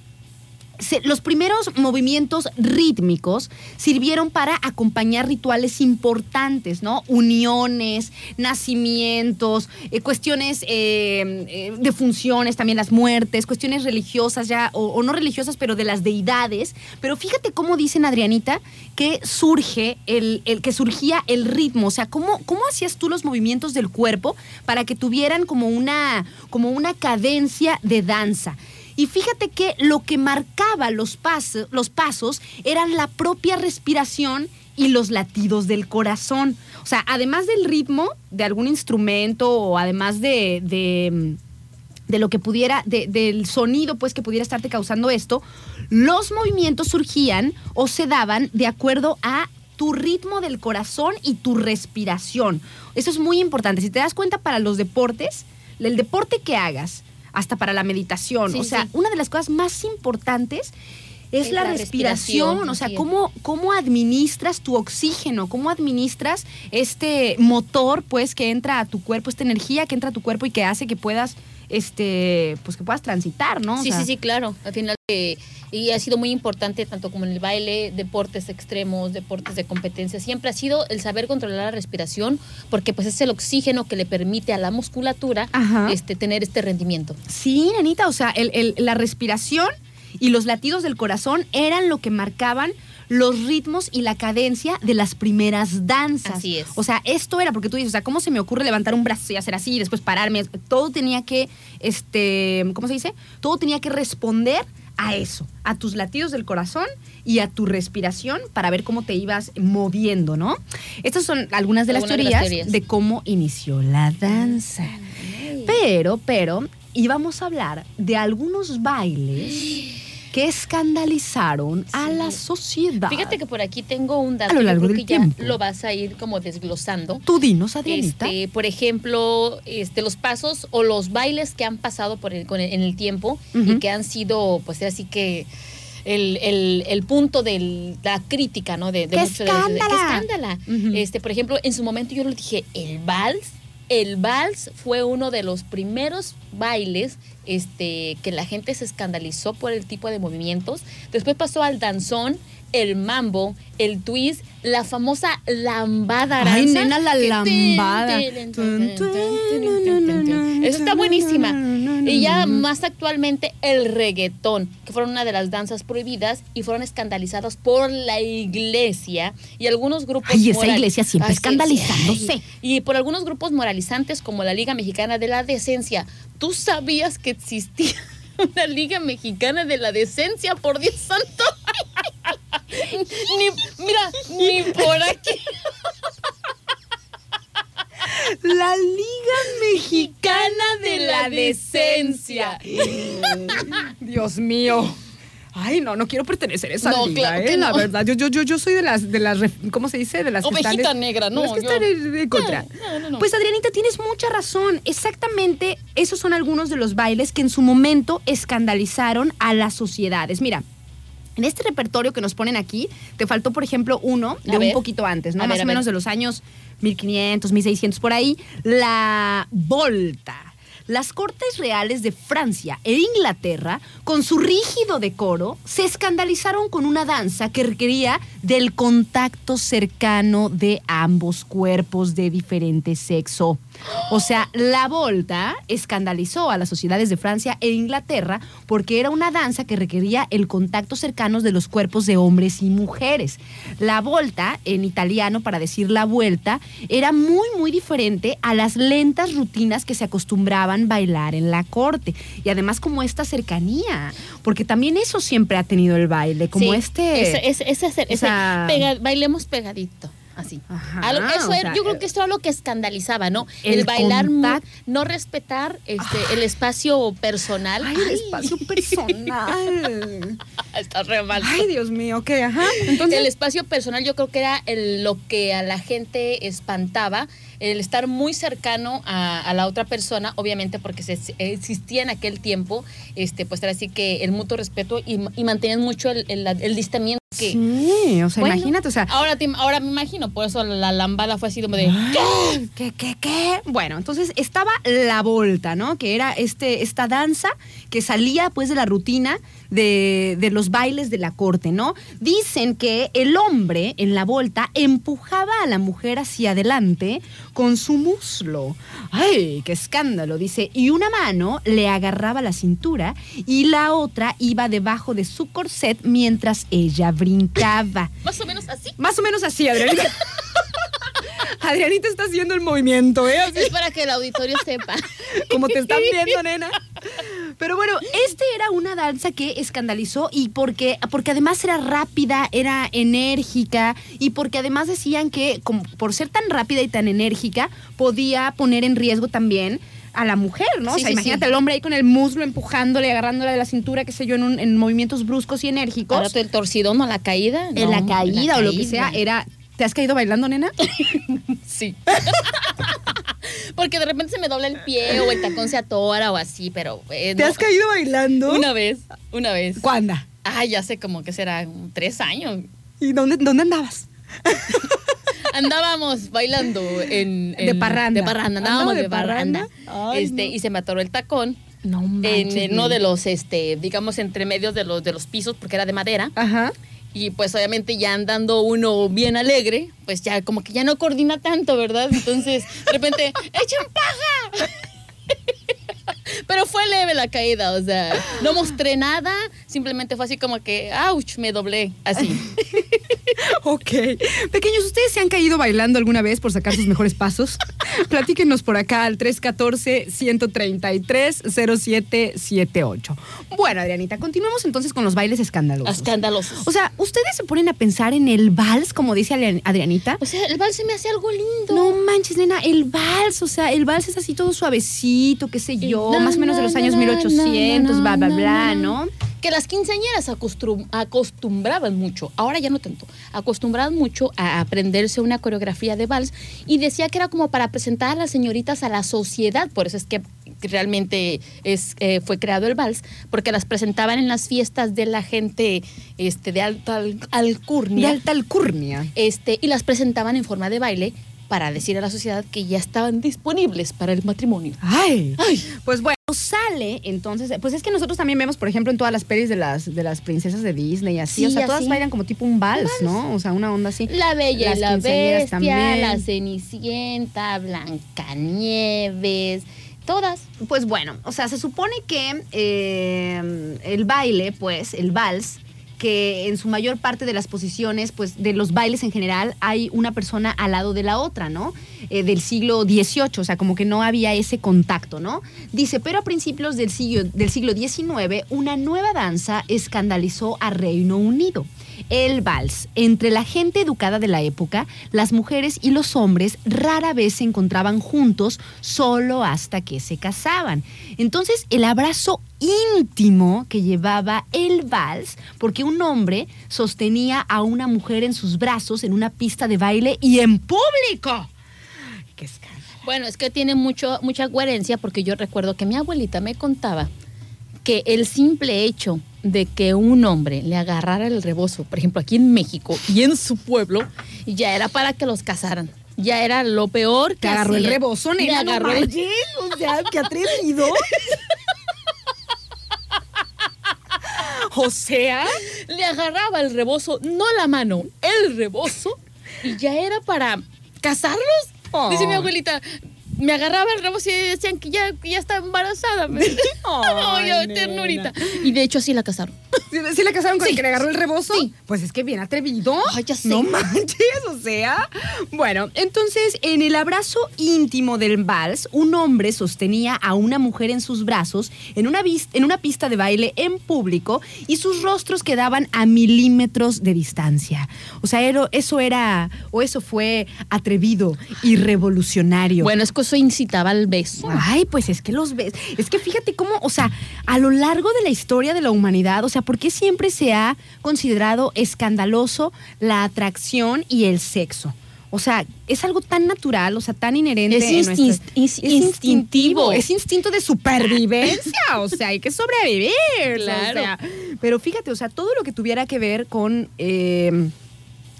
los primeros movimientos rítmicos sirvieron para acompañar rituales importantes, ¿no? Uniones, nacimientos, eh, cuestiones eh, eh, de funciones, también las muertes, cuestiones religiosas ya, o, no religiosas, pero de las deidades. Pero fíjate cómo dicen, Adrianita, que surge el, el- que surgía el ritmo. O sea, ¿cómo, cómo hacías tú los movimientos del cuerpo para que tuvieran como una, como una cadencia de danza? Y fíjate que lo que marcaba los, pasos, los pasos eran la propia respiración y los latidos del corazón. O sea, además del ritmo de algún instrumento o además de, de, lo que pudiera, de- del sonido pues que pudiera estarte causando esto, los movimientos surgían o se daban de acuerdo a tu ritmo del corazón y tu respiración. Eso es muy importante. Si te das cuenta para los deportes, el deporte que hagas, hasta para la meditación, Sí, o sea, sí. una de las cosas más importantes es, Es la, la respiración, respiración, o sea, cómo, cómo administras tu oxígeno, cómo administras este motor, pues, que entra a tu cuerpo, esta energía que entra a tu cuerpo y que hace que puedas, este, pues, que puedas transitar, ¿no? O Sí, sea, sí, sí, claro. Al final, eh, y ha sido muy importante tanto como en el baile, deportes extremos, deportes de competencia. Siempre ha sido el saber controlar la respiración, porque pues es el oxígeno que le permite a la musculatura Ajá. este, tener este rendimiento. Sí, Anita, o sea, el- el- la respiración y los latidos del corazón eran lo que marcaban los ritmos y la cadencia de las primeras danzas. Así es. O sea, esto era porque tú dices, o sea, ¿cómo se me ocurre levantar un brazo y hacer así y después pararme? Todo tenía que, este, ¿cómo se dice? Todo tenía que responder a eso, a tus latidos del corazón y a tu respiración para ver cómo te ibas moviendo, ¿no? Estas son algunas de las, de teorías. de cómo inició la danza. Pero, pero, íbamos a hablar de algunos bailes que escandalizaron a la sociedad. Fíjate que por aquí tengo un dato A lo yo largo creo del que ya lo vas a ir como desglosando. Tú dinos, Adrianita. Este, por ejemplo, este, los pasos o los bailes que han pasado por el, con el- en el tiempo y que han sido, pues así que el, el- el punto de la crítica, ¿no? De, de ¡Qué de de- escándala! ¡Qué escándala! Ujú. Este, por ejemplo, en su momento yo les dije, el vals, el vals fue uno de los primeros bailes este, que la gente se escandalizó por el tipo de movimientos. Después pasó al danzón, el mambo, el twist, la famosa lambada Ay, nena, la lambada. Eso está buenísima. Y ya más actualmente el reggaetón, que fueron una de las danzas prohibidas y fueron escandalizados por la iglesia y algunos grupos Ay, esa iglesia siempre Ay, escandalizándose. Y por algunos grupos moralizantes como la Liga Mexicana de la Decencia. ¿Tú sabías que existía una Liga Mexicana de la Decencia? Por Dios santo. Ni, mira, ni por aquí. La Liga Mexicana de la Decencia. Dios mío. Ay, no, no quiero pertenecer a esa No, liga, claro ¿eh? que La verdad, yo, yo, yo, yo soy de las, de las, ¿cómo se dice? De las que Ovejita están- negra, no, Las que yo- están contra. No, no, no. Pues Adrianita, tienes mucha razón. Exactamente, esos son algunos de los bailes que en su momento escandalizaron a las sociedades. Mira, en este repertorio que nos ponen aquí, te faltó, por ejemplo, uno de un poquito antes, ¿no? A Más ver, o menos ver. de los años 1500, 1600, por ahí. La volta. Las cortes reales de Francia e Inglaterra, con su rígido decoro, se escandalizaron con una danza que requería del contacto cercano de ambos cuerpos de diferente sexo. O sea, la volta escandalizó a las sociedades de Francia e Inglaterra porque era una danza que requería el contacto cercano de los cuerpos de hombres y mujeres. La volta, en italiano para decir la vuelta, era muy, muy diferente a las lentas rutinas que se acostumbraban bailar en la corte. Y además como esta cercanía, porque también eso siempre ha tenido el baile, como Sí, este... Ese, ese, ese, ese- ese sea- pega- bailemos pegadito. Así. Ajá, A lo- eso o era- sea, yo creo que esto era lo que escandalizaba, ¿no? el El, bailar, no respetar este, el espacio personal. Ay, el espacio personal. Está re mal. Ay, Dios mío, ¿qué? Ajá. Entonces, el espacio personal yo creo que era el- lo que a la gente espantaba, el estar muy cercano a, a la otra persona, obviamente porque se, existía en aquel tiempo, este, pues era así que el mutuo respeto y, y mantenían mucho el, el, el distamiento que... Sí, o sea, Bueno, imagínate, o sea, Ahora, te- ahora me imagino, por eso la lambada fue así como de... ¿Qué? ¿Qué, qué, qué? Bueno, entonces estaba la volta, ¿no? Que era este, esta danza que salía pues de la rutina de, de los bailes de la corte, ¿no? Dicen que el hombre en la volta empujaba a la mujer hacia adelante con su muslo. ¡Ay, qué escándalo! Dice, y una mano le agarraba la cintura y la otra iba debajo de su corset mientras ella brincaba. Más o menos así. Más o menos así, Adrianita. Adrianita está haciendo el movimiento, ¿eh? Así Es para que el auditorio sepa. como te están viendo, nena. Pero bueno, este era una danza que escandalizó y porque, porque además era rápida, era enérgica y porque además decían que como por ser tan rápida y tan enérgica podía poner en riesgo también a la mujer, ¿no? Sí, o sea, sí, imagínate sí. al hombre ahí con el muslo empujándole, agarrándole de la cintura, qué sé yo, en, un- en movimientos bruscos y enérgicos. Ahora el torcidón o la caída. en no, la caída o lo que sea, era... ¿Te has caído bailando, nena? Sí. Porque de repente se me dobla el pie o el tacón se atora o así, pero... eh, ¿Te no. has caído bailando? Una vez, una vez. ¿Cuándo? Ah, ya sé como que será tres años. ¿Y dónde, dónde andabas? Andábamos bailando en, De parranda. De parranda, ¿Andaba andábamos de de parranda. parranda? Ay, este, no. y se me atoró el tacón No manches, en uno de los, este, digamos, entre medios de los, de los pisos, porque era de madera. Ajá. Y pues obviamente ya andando uno bien alegre, pues ya como que ya no coordina tanto, ¿verdad? Entonces, de repente, ¡echen paja! Pero fue leve la caída, o sea, no mostré nada, simplemente fue así como que, ¡ouch! Me doblé, así. Ok. Pequeños, ¿ustedes se han caído bailando alguna vez por sacar sus mejores pasos? Platíquenos por acá al 314-133-0778. Bueno, Adrianita, continuemos entonces con los bailes escandalosos. Escandalosos. O sea, ¿ustedes se ponen a pensar en el vals, como dice Adrian- Adrianita? O sea, el vals se me hace algo lindo. No manches, nena, el vals, o sea, el vals es así todo suavecito, qué sé yo, más o menos de los años na, 1800, na, bla, bla, bla. ¿no? Que las quinceañeras acostum- acostumbraban mucho, ahora ya no tanto, acostumbraban mucho a aprenderse una coreografía de vals y decía que era como para presentar a las señoritas a la sociedad, por eso es que realmente es, eh, fue creado el vals, porque las presentaban en las fiestas de la gente este, de alta al- De alcurnia alta alcurnia. este, y las presentaban en forma de baile para decir a la sociedad que ya estaban disponibles para el matrimonio. Ay. Ay. Pues bueno, sale entonces, pues es que nosotros también vemos, por ejemplo, en todas las pelis de las, de las princesas de Disney y así, Sí, o sea, todas así. bailan como tipo un vals, ¿no? O sea, una onda así. La Bella Las y la Bestia, también. la Cenicienta, Blancanieves. todas. Pues bueno, o sea, se supone que eh, el baile, pues, el vals, que en su mayor parte de las posiciones, pues de los bailes en general, hay una persona al lado de la otra, ¿no? Eh, del siglo XVIII, o sea, como que no había ese contacto, ¿no? Dice, pero a principios del siglo, del siglo XIX, una nueva danza escandalizó a Reino Unido. El vals. Entre la gente educada de la época, las mujeres y los hombres rara vez se encontraban juntos solo hasta que se casaban. Entonces, el abrazo íntimo que llevaba el vals, porque un hombre sostenía a una mujer en sus brazos en una pista de baile y en público. ¡Qué escándalo! Bueno, es que tiene mucho, mucha coherencia porque yo recuerdo que mi abuelita me contaba que el simple hecho de que un hombre le agarrara el rebozo, por ejemplo, aquí en México y en su pueblo, ya era para que los casaran. Ya era lo peor que Te agarró el rebozo, nena, no agarró el- manches, o sea, qué atrevido. o sea, Le agarraba el rebozo, no la mano, el rebozo, y ya era para casarlos. Dice mi abuelita, me agarraba el rebozo y decían que ya, que ya está embarazada. Ay, Ay, yo, nena. ternurita. Y de hecho así la casaron. ¿sí, sí la casaron con el Sí. que le agarró el rebozo? Sí. Pues es que bien atrevido. Ay, ya sé. No manches, o sea. Bueno, entonces, en el abrazo íntimo del vals, un hombre sostenía a una mujer en sus brazos en una, en una pista de baile en público y sus rostros quedaban a milímetros de distancia. O sea, eso era, o eso fue atrevido y revolucionario. Bueno, es que eso incitaba al beso. Ay, pues es que los ves. Es que fíjate cómo, o sea, a lo largo de la historia de la humanidad, o sea, ¿por qué siempre se ha considerado escandaloso la atracción y el sexo? O sea, es algo tan natural, o sea, tan inherente. Es en nuestra- instin- ins- es instintivo, instintivo. es instinto de supervivencia, o sea, hay que sobrevivir. Claro. o sea. pero fíjate, o sea, todo lo que tuviera que ver con, eh,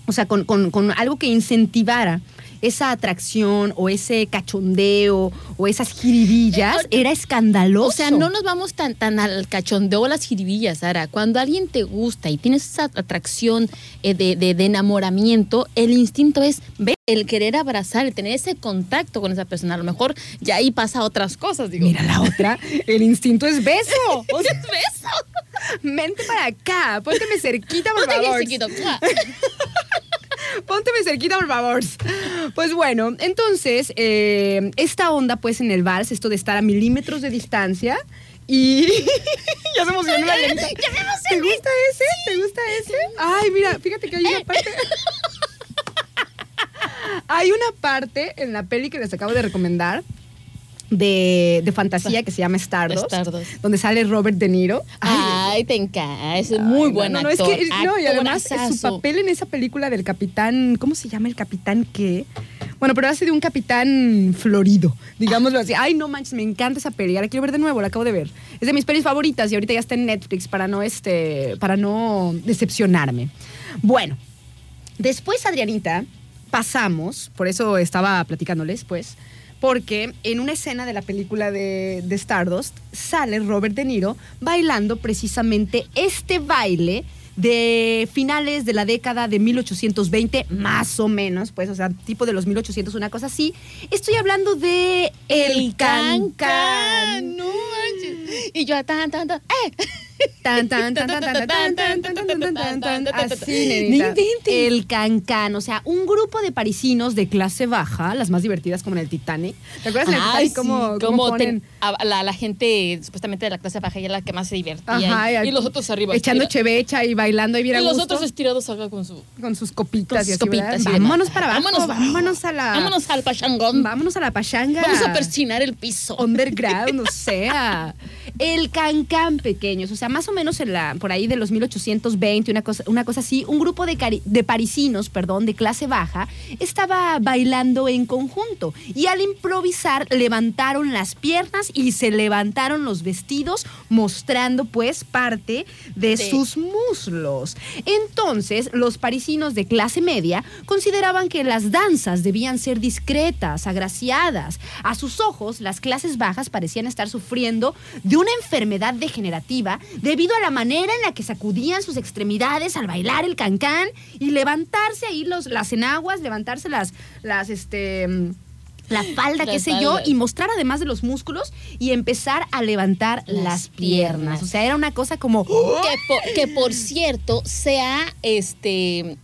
o sea, con, con- con algo que incentivara esa atracción o ese cachondeo o esas jiribillas era escandaloso. O sea, no nos vamos tan, tan al cachondeo o las jiribillas, Sara. Cuando alguien te gusta y tienes esa atracción eh, de, de- de enamoramiento, el instinto es ver, el querer abrazar, el tener ese contacto con esa persona. A lo mejor ya ahí pasa otras cosas, digo. Mira la otra, el instinto es beso. O sea, ¿Es beso? vente para acá, pónteme cerquita, por favor. chiquito. Pónteme cerquita, por favor. Pues bueno, entonces, eh, esta onda, pues, en el vals, esto de estar a milímetros de distancia. Y ya se emocionó la. ¿Te gusta ese? ¿Te gusta ese? Ay, mira, fíjate que hay una parte. hay una parte en la peli que les acabo de recomendar de, de fantasía que se llama Stardust, Stardust. donde sale Robert De Niro. Ay, Ay, te encanta. Es muy Ay, buen no, no, actor. es que, no, y además su papel en esa película del capitán, ¿cómo se llama el capitán qué? Bueno, pero hace de un capitán florido, digámoslo así. Ay, no manches, me encanta esa peli. Ahora quiero ver de nuevo, la acabo de ver. Es de mis pelis favoritas y ahorita ya está en Netflix para no, este, para no decepcionarme. Bueno, después, Adrianita, pasamos, por eso estaba platicándoles, pues, porque en una escena de la película de, de Stardust sale Robert De Niro bailando precisamente este baile de finales de la década de 1820, más o menos, pues, o sea, tipo de los 1800, una cosa así. Estoy hablando de El Can Can. No manches. Y yo, tan, tan, tan. ¡Eh! Tan, tan, tan, tan, tan, tan, tan, tan, tan, tan, así. El cancán, o sea, un grupo de parisinos de clase baja, las más divertidas como en el Titanic. ¿Te acuerdas en el Titanic cómo, ponen? la, gente supuestamente de la clase baja ya la que más se divertía. Y, los otros arriba. Echando chevecha y bailando y bien Y los otros estirados acá con su. con sus copitas y así. Vámonos para abajo, Vámonos, vámonos, a la... Vámonos al pachangón. Vámonos a la pachanga. Vamos a persinar el piso. underground, o sea. El cancán pequeños, o sea, más o menos en la, por ahí de los 1820, una cosa, una cosa así, un grupo de, cari- de parisinos, perdón, de clase baja, estaba bailando en conjunto y al improvisar levantaron las piernas y se levantaron los vestidos mostrando pues parte de De- sus muslos. Entonces, los parisinos de clase media consideraban que las danzas debían ser discretas, agraciadas. A sus ojos, las clases bajas parecían estar sufriendo de una enfermedad degenerativa debido a la manera en la que sacudían sus extremidades al bailar el cancán y levantarse ahí los, las enaguas, levantarse las, las, este... la falda, qué sé yo, y mostrar además de los músculos y empezar a levantar las, Las piernas. piernas. O sea, era una cosa como... que, por, que por cierto se ha este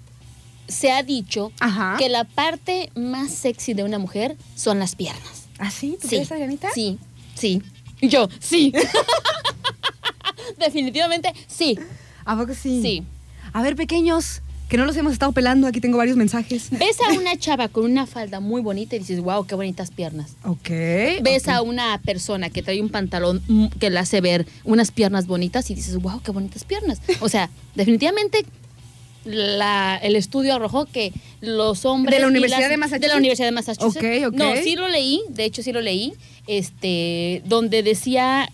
se ha dicho Ajá. que la parte más sexy de una mujer son las piernas. ¿Ah, sí? ¿Tú Sí. crees, Adrianita? Sí, sí. Y Yo, sí. Definitivamente sí. ¿A poco sí? Sí. A ver, pequeños, que no los hemos estado pelando, aquí tengo varios mensajes. Ves a una chava con una falda muy bonita y dices, wow, qué bonitas piernas. Ok. Ves a una persona que trae un pantalón que le hace ver unas piernas bonitas y dices, wow, qué bonitas piernas. O sea, definitivamente la- el estudio arrojó que los hombres... ¿De la Universidad las- de Massachusetts? De la Universidad de Massachusetts. Ok, ok. No, sí lo leí, de hecho sí lo leí, este, donde decía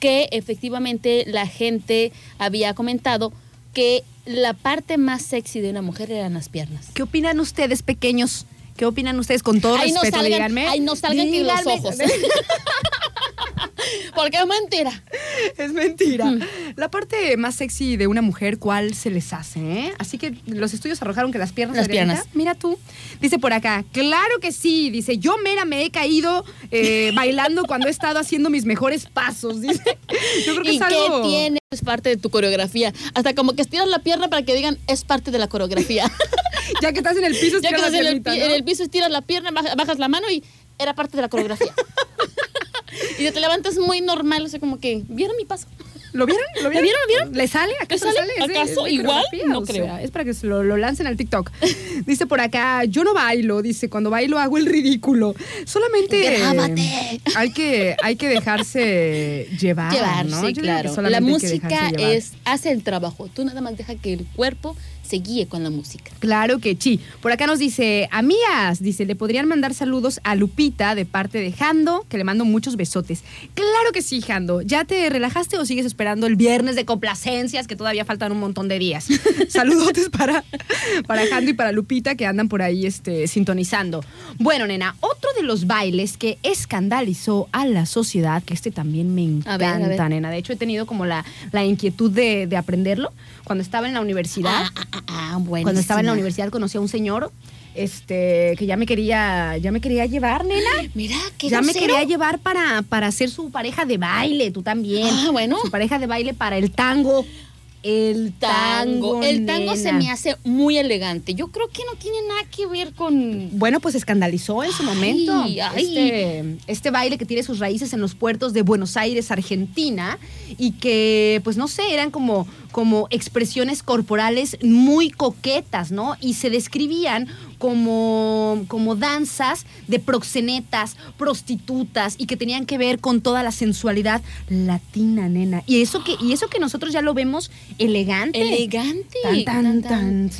que efectivamente la gente había comentado que la parte más sexy de una mujer eran las piernas. ¿Qué opinan ustedes, pequeños? ¿Qué opinan ustedes con todo Ay, no respeto? salgan, díganme. ay, no salgan que los ojos. Porque es mentira. Es mentira. Mm. La parte más sexy de una mujer, ¿cuál se les hace? eh? Así que los estudios arrojaron que las piernas. Las piernas. Mira tú. Dice por acá, claro que sí. Dice, yo mera me he caído eh, bailando cuando he estado haciendo mis mejores pasos. Dice, yo creo que ¿Y es algo... qué tiene? Es parte de tu coreografía. Hasta como que estiras la pierna para que digan, es parte de la coreografía. Ya que estás en el piso, ya que la estás en el, piernita, ¿no? en el piso, estiras la pierna, baja- bajas la mano y era parte de la coreografía. Y te levantas muy normal, o sea, como que, ¿vieron mi paso? ¿Lo vieron? ¿Lo vieron? vieron? ¿Lo vieron? ¿Le sale? ¿Acaso ¿Le le sale? sale? ¿Acaso igual? No creo. sea, es para que lo, lo lancen al TikTok. Dice por acá, yo no bailo, dice, cuando bailo hago el ridículo. Solamente Grábate. hay que, hay que dejarse llevar, Llevar, ¿no? sí, claro. La música es, hace el trabajo. Tú nada más deja que el cuerpo se guíe con la música. Claro que sí. Por acá nos dice, amigas, dice, le podrían mandar saludos a Lupita de parte de Jando, que le mando muchos besotes. Claro que sí, Jando. ¿Ya te relajaste o sigues esperando el viernes de complacencias, que todavía faltan un montón de días? Saludotes para, para Jando y para Lupita, que andan por ahí este, sintonizando. Bueno, nena, otro de los bailes que escandalizó a la sociedad, que este también me A encanta, ver, a ver. nena. De hecho, he tenido como la, la inquietud de, de aprenderlo cuando estaba en la universidad. Ah, ah, ah, buenísima. Cuando estaba en la universidad conocí a un señor este que ya me quería ya me quería llevar, nena. Mira, qué Ya me quería llevar para, para ser su pareja de baile, tú también. Ah, bueno. Su pareja de baile para el tango. El tango. tango. El tango se me hace muy elegante. Yo creo que no tiene nada que ver con. Bueno, pues escandalizó en su Ay, momento ay. Este, este baile que tiene sus raíces en los puertos de Buenos Aires, Argentina, y que, pues no sé, eran como, como expresiones corporales muy coquetas, ¿no? Y se describían como, como danzas de proxenetas, prostitutas, y que tenían que ver con toda la sensualidad latina, nena. Y eso que, y eso que nosotros ya lo vemos elegante. Elegante. Tan, tan,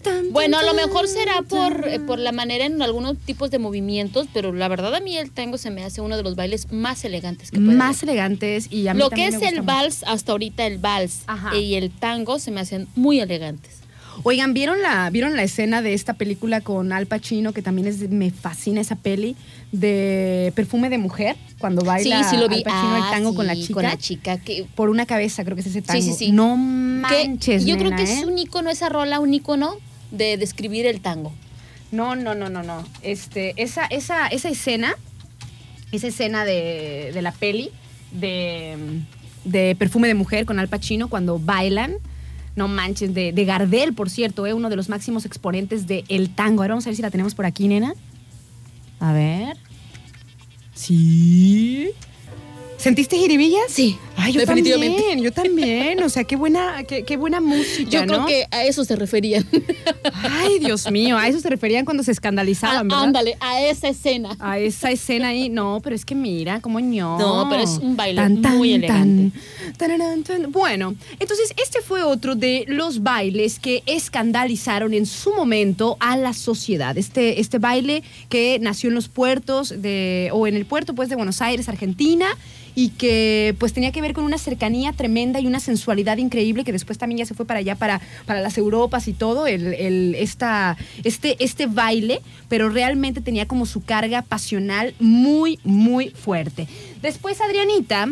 tan, Bueno, a lo mejor será por, eh, por la manera en algunos tipos de movimientos, pero la verdad a mí el tango se me hace uno de los bailes más elegantes que puede más haber. elegantes y a mí Lo que es me el gusta mucho. vals, hasta ahorita el vals Ajá. y el tango se me hacen muy elegantes. Oigan, ¿vieron la, ¿vieron la escena de esta película con Al Pacino, que también es, me fascina esa peli, de Perfume de Mujer, cuando baila sí, sí lo vi. Al Pacino el Ah, tango con la chica? Con la chica. Que, Por una cabeza, creo que es ese tango. sí, sí. No manches, yo creo que es ¿eh? un icono, esa rola, un icono de describir el tango. No, no, no, no, no. Este, esa, esa, esa escena, esa escena de, de la peli de, de Perfume de Mujer con Al Pacino cuando bailan. No manches, de, de Gardel, por cierto, ¿eh? uno de los máximos exponentes del el tango. Ahora vamos a ver si la tenemos por aquí, nena. A ver. Sí. ¿Sentiste jiribillas? Sí, Ay, yo definitivamente. también, yo también. O sea, qué buena, qué, qué buena música, Yo creo ¿no? que a eso se referían. Ay, Dios mío, a eso se referían cuando se escandalizaban, Ah, ¿verdad? ándale, a esa escena. a esa escena ahí. No, pero es que mira, cómo ño. No, pero es un baile muy elegante. tan. Bueno, entonces este fue otro de los bailes que escandalizaron en su momento a la sociedad. Este, este baile que nació en los puertos de, o en el puerto pues de Buenos Aires, Argentina, y que pues tenía que ver con una cercanía tremenda y una sensualidad increíble que después también ya se fue para allá, para, para las Europas y todo, el, el- esta, este, este baile, pero realmente tenía como su carga pasional muy, muy fuerte. Después Adrianita...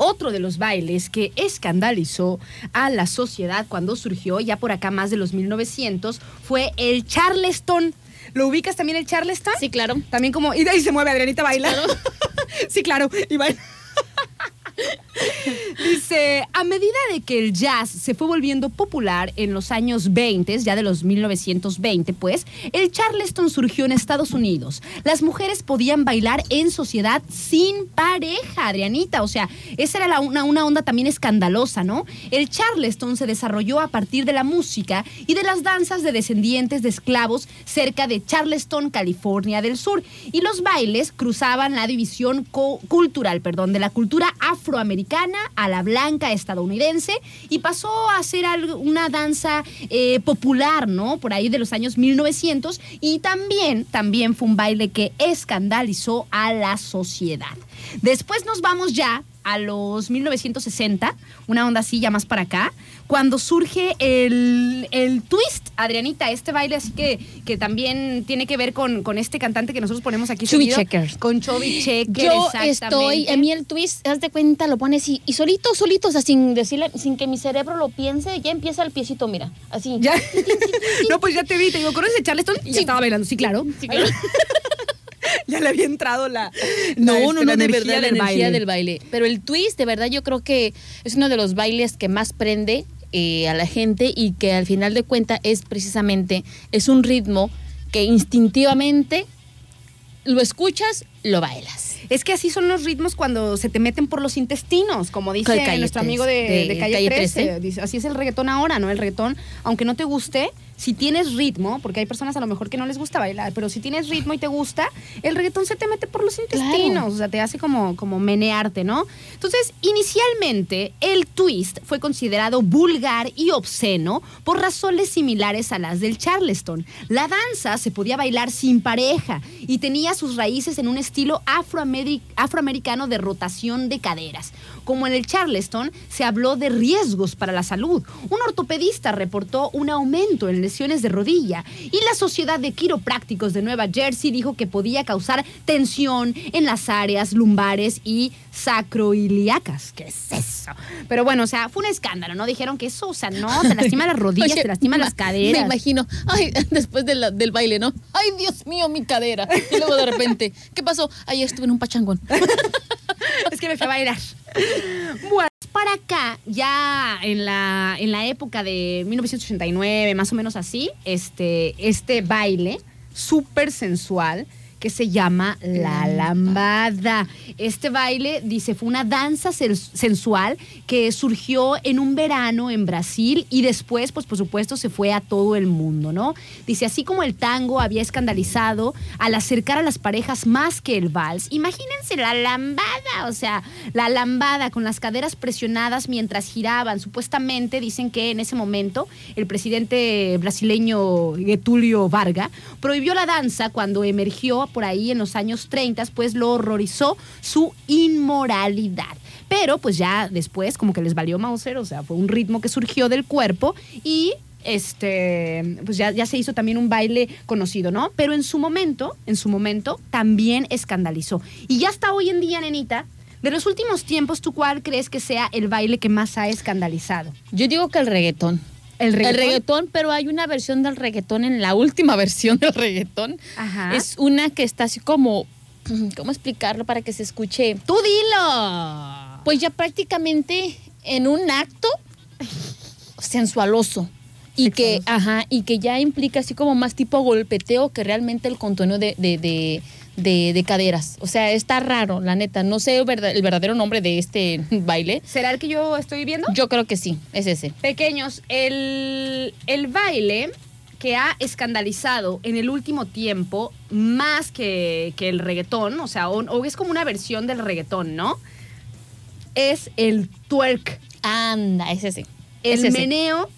Otro de los bailes que escandalizó a la sociedad cuando surgió, ya por acá más de los 1900, fue el Charleston. ¿Lo ubicas también el Charleston? Sí, claro. También como, y de ahí se mueve Adrianita baila. sí, claro, y baila. Dice, a medida de que el jazz se fue volviendo popular en los años 20, ya de los 1920, pues, el Charleston surgió en Estados Unidos. Las mujeres podían bailar en sociedad sin pareja, Adrianita. O sea, esa era la- una, una onda también escandalosa, ¿no? El Charleston se desarrolló a partir de la música y de las danzas de descendientes de esclavos cerca de Charleston, California del Sur. Y los bailes cruzaban la división cultural, perdón, de la cultura afroamericana a la blanca estadounidense y pasó a ser una danza eh, popular, ¿no? Por ahí de los años 1900 y también, también fue un baile que escandalizó a la sociedad. Después nos vamos ya a los 1960, una onda así ya más para acá, cuando surge el, el twist, Adrianita, este baile así que, que también tiene que ver con, con este cantante que nosotros ponemos aquí. Chubby Checker. Con Chubby Checker, Yo exactamente. estoy, a mí el twist, haz de cuenta, lo pones y, y solito, solito, o sea, sin decirle, sin que mi cerebro lo piense, ya empieza el piecito, mira, así. Ya. no, pues ya te vi, te digo, ¿conoces Charleston? Y ya Sí. estaba bailando, sí, claro. Sí, claro. ya le había entrado la. No, la, no, este, no, la de energía verdad, la energía baile. del baile. Pero el twist, de verdad, yo creo que es uno de los bailes que más prende eh, a la gente y que al final de cuentas es precisamente, es un ritmo que instintivamente lo escuchas, lo bailas. Es que así son los ritmos cuando se te meten por los intestinos, como dice nuestro 13, amigo de, de de Calle, Calle 13. 13. Dice, así es el reggaetón ahora, ¿no? El reggaetón, aunque no te guste, si tienes ritmo, porque hay personas a lo mejor que no les gusta bailar, pero si tienes ritmo y te gusta, el reggaetón se te mete por los intestinos, Claro. o sea, te hace como, como menearte, ¿no? Entonces, inicialmente, el twist fue considerado vulgar y obsceno por razones similares a las del Charleston. La danza se podía bailar sin pareja y tenía sus raíces en un estilo afroameri- afroamericano de rotación de caderas. Como en el Charleston, se habló de riesgos para la salud. Un ortopedista reportó un aumento en lesiones de rodilla y la Sociedad de Quiroprácticos de Nueva Jersey dijo que podía causar tensión en las áreas lumbares y sacroiliacas. ¿Qué es eso? Pero bueno, o sea, fue un escándalo, ¿no? Dijeron que eso, o sea, no, te lastima las rodillas, Oye, te lastima ma- las caderas. Me imagino, ay, después de la- del baile, ¿no? Ay, Dios mío, mi cadera. Y luego de repente, ¿qué pasó? Ay, estuve en un pachangón. es que me fui a bailar. Bueno, para acá, ya en la, en la época de 1989, más o menos así, este, este baile súper sensual que se llama la lambada. Este baile, dice, fue una danza sensual que surgió en un verano en Brasil y después, pues por supuesto, se fue a todo el mundo, ¿no? Dice, así como el tango había escandalizado al acercar a las parejas más que el vals, imagínense la lambada, o sea, la lambada con las caderas presionadas mientras giraban. Supuestamente dicen que en ese momento el presidente brasileño Getulio Varga prohibió la danza cuando emergió por ahí en los años 30, pues lo horrorizó su inmoralidad. Pero pues ya después como que les valió Mauser, o sea, fue un ritmo que surgió del cuerpo y este, pues ya, ya se hizo también un baile conocido, ¿no? Pero en su momento, en su momento, también escandalizó. Y ya hasta hoy en día, nenita, de los últimos tiempos, ¿tú cuál crees que sea el baile que más ha escandalizado? Yo digo que el reggaetón. ¿El reggaetón? El reggaetón, pero hay una versión del reggaetón en la última versión del reggaetón. Ajá. Es una que está así como, ¿cómo explicarlo para que se escuche? ¡Tú dilo! Pues ya prácticamente en un acto sensualoso. Y que, ajá, y que ya implica así como más tipo golpeteo que realmente el contorno de, de, de, de- de caderas. O sea, está raro, la neta. No sé el verda- el verdadero nombre de este baile. ¿Será el que yo estoy viendo? Yo creo que sí, es ese. Pequeños, el, el baile que ha escandalizado en el último tiempo más que, que el reggaetón, o sea, o, o es como una versión del reggaetón, ¿no? Es el twerk, Anda, es ese. el Es ese. meneo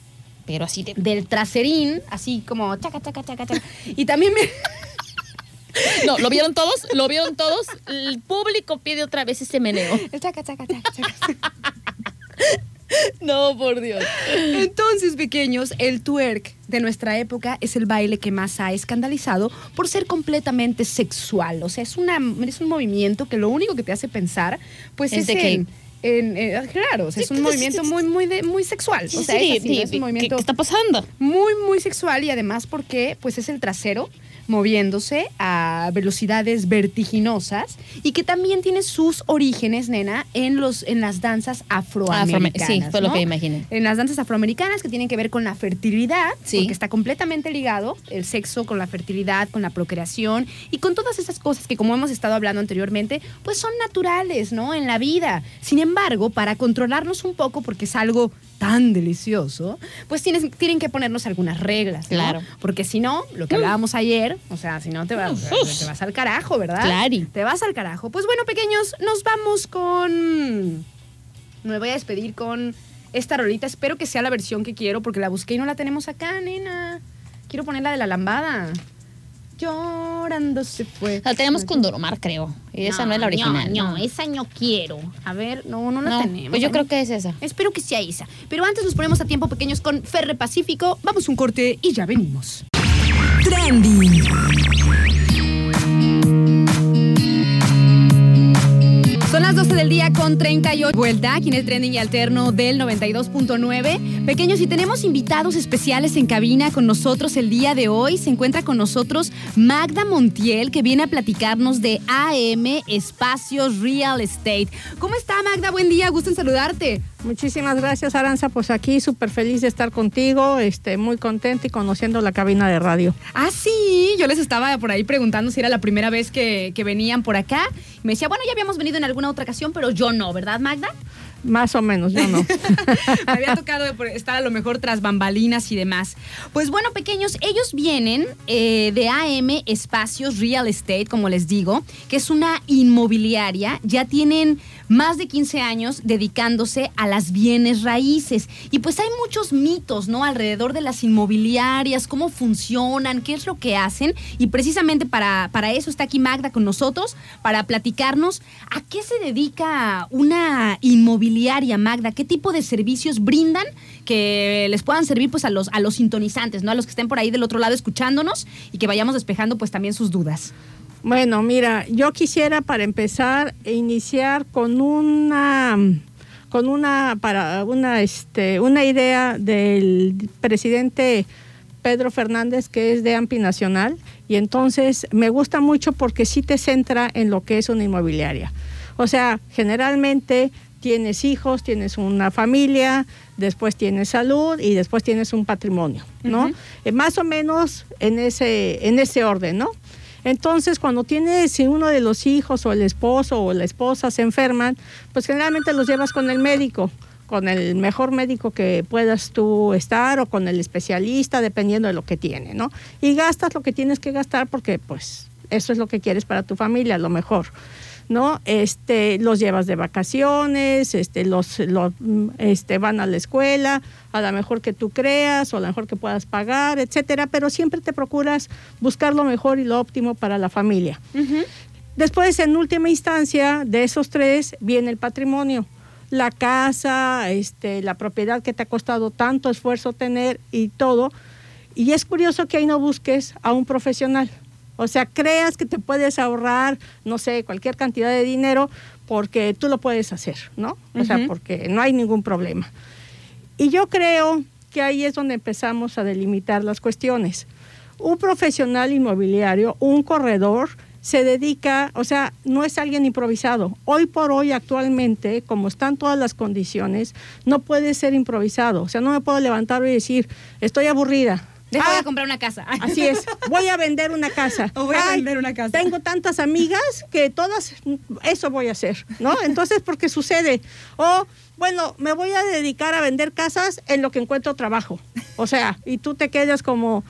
Pero así de... del traserín, así como chaca, chaca, chaca, chaca. Y también me- No, ¿lo vieron todos? ¿Lo vieron todos? El público pide otra vez ese meneo. el chaca, chaca, chaca, chaca. No, por Dios. Entonces, pequeños, el twerk de nuestra época es el baile que más ha escandalizado por ser completamente sexual. O sea, es, una, es un movimiento que lo único que te hace pensar, pues Es es, de que- en, en- eh, claro, o sea, es un movimiento muy, muy, de- muy sexual. O sea, es, así, ¿no? es un movimiento ¿Qué está pasando? muy, muy sexual y además porque, pues, es el trasero moviéndose a velocidades vertiginosas y que también tiene sus orígenes, nena, en los en las danzas afroamericanas. sí, fue lo ¿no? que imaginé. En las danzas afroamericanas que tienen que ver con la fertilidad, Sí. porque está completamente ligado el sexo con la fertilidad, con la procreación y con todas esas cosas que como hemos estado hablando anteriormente, pues son naturales, ¿no? En la vida. Sin embargo, para controlarnos un poco, porque es algo tan delicioso, pues tienes, tienen que ponernos algunas reglas, ¿no? Claro. Porque si no, lo que hablábamos ayer, o sea, si no te vas, te vas al carajo, ¿verdad? Claro. Te vas al carajo. Pues bueno, pequeños, nos vamos con... Me voy a despedir con esta rolita. Espero que sea la versión que quiero porque la busqué y no la tenemos acá, nena. Quiero ponerla de la lambada. Llorando se fue. La tenemos con Doromar, creo. Y esa no, es la original. No, esa no quiero. A ver, no, no la No, tenemos. Pues yo Ay, creo que es esa. Espero que sea esa. Pero antes nos ponemos a tiempo pequeños con Ferre Pacífico. Vamos un corte y ya venimos. Trending. Son las 12 del día con 38 vuelta aquí en el trending y alterno del 92.9. Pequeños, y tenemos invitados especiales en cabina con nosotros el día de hoy. Se encuentra con nosotros Magda Montiel, que viene a platicarnos de AM Espacios Real Estate. ¿Cómo está Magda? Buen día, gusto en saludarte. Muchísimas gracias, Aranza. Pues aquí súper feliz de estar contigo, este, muy contenta y conociendo la cabina de radio. Ah, sí, yo les estaba por ahí preguntando si era la primera vez que, que venían por acá. Me decía, bueno, ya habíamos venido en alguna otra ocasión, pero yo no, ¿verdad, Magda? Más o menos, yo no. Me había tocado estar a lo mejor tras bambalinas y demás. Pues bueno, pequeños, ellos vienen eh, de AM Espacios Real Estate, como les digo, que es una inmobiliaria. Ya tienen más de 15 años dedicándose a las bienes raíces. Y pues hay muchos mitos, ¿no? Alrededor de las inmobiliarias, cómo funcionan, qué es lo que hacen. Y precisamente para, para eso está aquí Magda con nosotros, para platicarnos a qué se dedica una inmobiliaria, Magda, qué tipo de servicios brindan que les puedan servir pues a los, a los sintonizantes, ¿no? A los que estén por ahí del otro lado escuchándonos y que vayamos despejando pues también sus dudas. Bueno, mira, yo quisiera para empezar iniciar con una con una para una este una idea del presidente Pedro Fernández que es de AMPI Nacional y entonces me gusta mucho porque sí te centra en lo que es una inmobiliaria. O sea, generalmente tienes hijos, tienes una familia, después tienes salud y después tienes un patrimonio, ¿no? Eh, más o menos en ese en ese orden, ¿no? Entonces, cuando tienes, si uno de los hijos o el esposo o la esposa se enferman, pues generalmente los llevas con el médico, con el mejor médico que puedas tú estar o con el especialista, dependiendo de lo que tiene, ¿no? Y gastas lo que tienes que gastar porque, pues, eso es lo que quieres para tu familia, lo mejor. ¿No? Este, los llevas de vacaciones, este, los, los, este, van a la escuela, a lo mejor que tú creas o a lo mejor que puedas pagar, etcétera, pero siempre te procuras buscar lo mejor y lo óptimo para la familia. Después, en última instancia, de esos tres viene el patrimonio. La casa, este, la propiedad que te ha costado tanto esfuerzo tener y todo. Y es curioso que ahí no busques a un profesional. O sea, creas que te puedes ahorrar, no sé, cualquier cantidad de dinero porque tú lo puedes hacer, ¿no? O sea, porque no hay ningún problema. Y yo creo que ahí es donde empezamos a delimitar las cuestiones. Un profesional inmobiliario, un corredor, se dedica, o sea, no es alguien improvisado. Hoy por hoy, actualmente, como están todas las condiciones, no puede ser improvisado. O sea, no me puedo levantar y decir, estoy aburrida. Deja Ah, de comprar una casa. Así es, voy a vender una casa. O voy a Ay, vender una casa. Tengo tantas amigas que todas, eso voy a hacer, ¿no? Entonces, porque sucede. O, bueno, me voy a dedicar a vender casas en lo que encuentro trabajo. O sea, y tú te quedas como,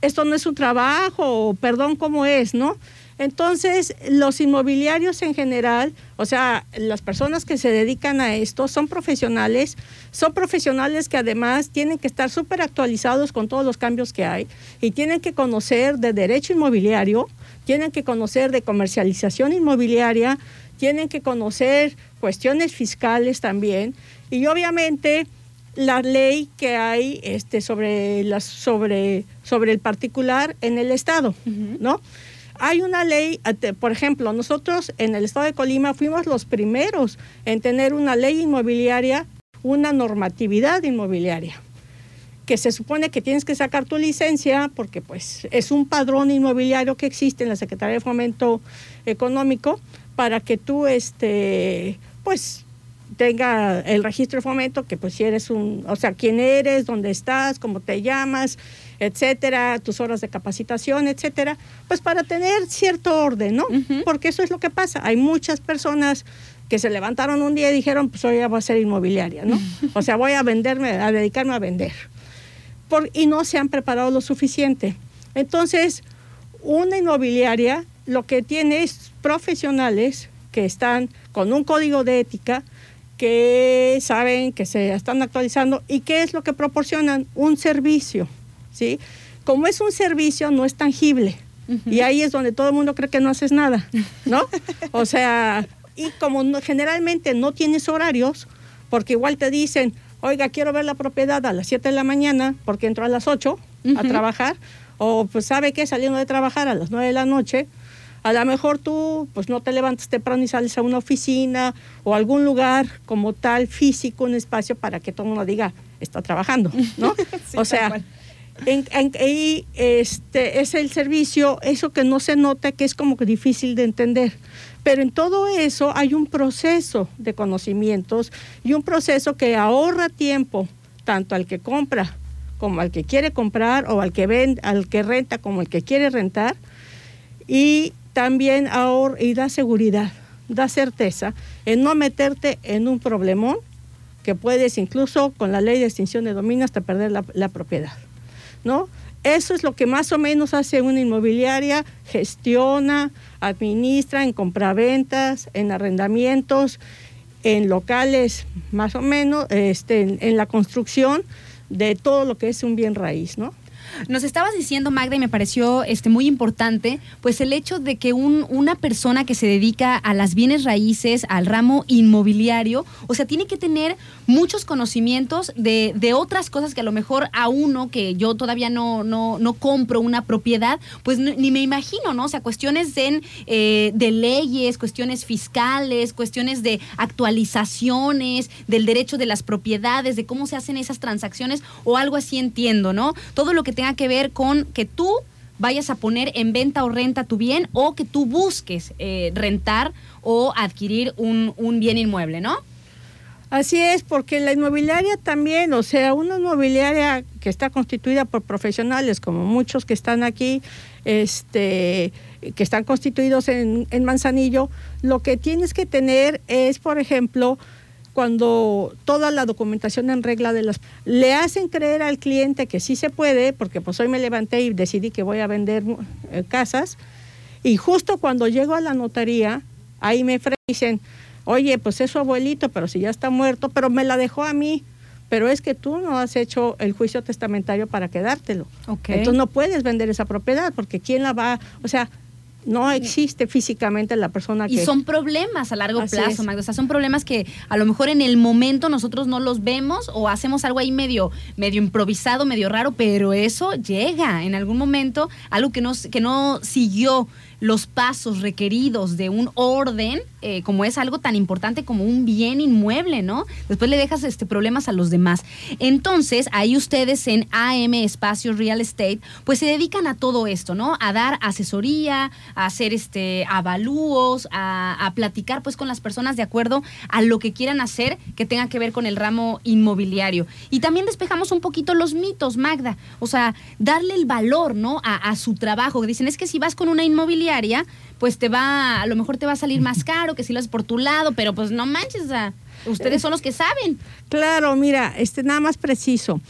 esto no es un trabajo, o perdón, ¿cómo es, no? Entonces, los inmobiliarios en general, o sea, las personas que se dedican a esto son profesionales, son profesionales que además tienen que estar súper actualizados con todos los cambios que hay y tienen que conocer de derecho inmobiliario, tienen que conocer de comercialización inmobiliaria, tienen que conocer cuestiones fiscales también y obviamente la ley que hay este, sobre, las, sobre, sobre el particular en el Estado, ¿no? Hay una ley, por ejemplo, nosotros en el estado de Colima fuimos los primeros en tener una ley inmobiliaria, una normatividad inmobiliaria. que se supone que tienes que sacar tu licencia porque pues es un padrón inmobiliario que existe en la Secretaría de Fomento Económico para que tú este pues tenga el registro de fomento que pues si eres un, o sea, quién eres, dónde estás, cómo te llamas, etcétera, tus horas de capacitación, etcétera, pues para tener cierto orden, ¿no? Porque eso es lo que pasa. Hay muchas personas que se levantaron un día y dijeron, pues hoy ya voy a ser inmobiliaria, ¿no? O sea, voy a venderme, a dedicarme a vender. Por, y no se han preparado lo suficiente. Entonces, una inmobiliaria lo que tiene es profesionales que están con un código de ética, que saben que se están actualizando y qué es lo que proporcionan un servicio, ¿sí? Como es un servicio no es tangible y ahí es donde todo el mundo cree que no haces nada, ¿no? o sea, y como generalmente no tienes horarios, porque igual te dicen, oiga, quiero ver la propiedad a las 7 de la mañana porque entro a las 8 a trabajar, o pues sabe que saliendo de trabajar a las 9 de la noche, a lo mejor tú pues no te levantas temprano y sales a una oficina o algún lugar como tal físico, un espacio para que todo el mundo diga, está trabajando, ¿no? o sea, en, este, es el servicio, eso que no se nota, que es como que difícil de entender. Pero en todo eso hay un proceso de conocimientos y un proceso que ahorra tiempo, tanto al que compra como al que quiere comprar o al que vende, al que renta como al que quiere rentar. Y también ahorra y da seguridad, da certeza en no meterte en un problemón que puedes incluso con la ley de extinción de dominio hasta perder la, la propiedad. ¿No? Eso es lo que más o menos hace una inmobiliaria, gestiona, administra en compraventas, en arrendamientos, en locales, más o menos, este, en, la construcción de todo lo que es un bien raíz, ¿no? Nos estabas diciendo, Magda, y me pareció este, muy importante, pues el hecho de que un, una persona que se dedica a las bienes raíces, al ramo inmobiliario, o sea, tiene que tener muchos conocimientos de, de otras cosas que a lo mejor a uno, que yo todavía no, no, no compro una propiedad, pues ni me imagino, ¿no? O sea, cuestiones de, eh, de leyes, cuestiones fiscales, cuestiones de actualizaciones, del derecho de las propiedades, de cómo se hacen esas transacciones o algo así entiendo, ¿no? Todo lo que tenga que ver con que tú vayas a poner en venta o renta tu bien o que tú busques eh, rentar o adquirir un, un bien inmueble, ¿no? Así es, porque la inmobiliaria también, o sea, una inmobiliaria que está constituida por profesionales, como muchos que están aquí, este, que están constituidos en, en Manzanillo, lo que tienes que tener es, por ejemplo, cuando toda la documentación en regla de las le hacen creer al cliente que sí se puede, porque pues hoy me levanté y decidí que voy a vender eh, casas y justo cuando llego a la notaría, ahí me dicen, "Oye, pues es su abuelito, pero si ya está muerto, pero me la dejó a mí." Pero es que tú no has hecho el juicio testamentario para quedártelo. Entonces no puedes vender esa propiedad porque quién la va, o sea, no existe físicamente la persona que... Y son problemas a largo plazo, Magda. O sea, son problemas que a lo mejor en el momento nosotros no los vemos o hacemos algo ahí medio, medio improvisado, medio raro, pero eso llega en algún momento, algo que no, que no siguió los pasos requeridos de un orden, eh, como es algo tan importante como un bien inmueble, ¿no? Después le dejas este, problemas a los demás. Entonces, ahí ustedes en AM Espacio Real Estate, pues se dedican a todo esto, ¿no? A dar asesoría, a hacer este, avalúos, a, a platicar pues con las personas de acuerdo a lo que quieran hacer que tenga que ver con el ramo inmobiliario. Y también despejamos un poquito los mitos, Magda. O sea, darle el valor, ¿no? A, a su trabajo. Dicen, es que si vas con una inmobiliaria, pues te va, a lo mejor te va a salir más caro que si lo haces por tu lado, pero pues no manches, ustedes son los que saben. Claro, mira, este nada más preciso.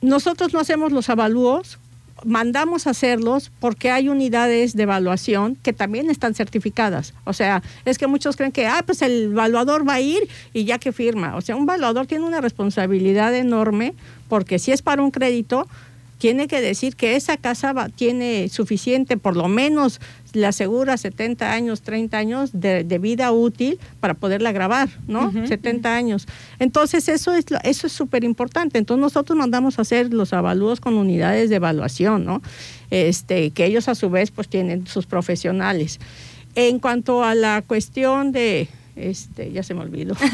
Nosotros no hacemos los avalúos, mandamos a hacerlos porque hay unidades de evaluación que también están certificadas. O sea, es que muchos creen que, ah, pues el evaluador va a ir y ya que firma. O sea, un evaluador tiene una responsabilidad enorme porque si es para un crédito, tiene que decir que esa casa va, tiene suficiente, por lo menos le asegura 70 años, 30 años de, de vida útil para poderla grabar, ¿no? 70 años. Entonces, eso es eso es súper importante. Entonces, nosotros mandamos a hacer los avalúos con unidades de evaluación, ¿no? Este, que ellos a su vez pues tienen sus profesionales. En cuanto a la cuestión de Este, ya se me olvidó.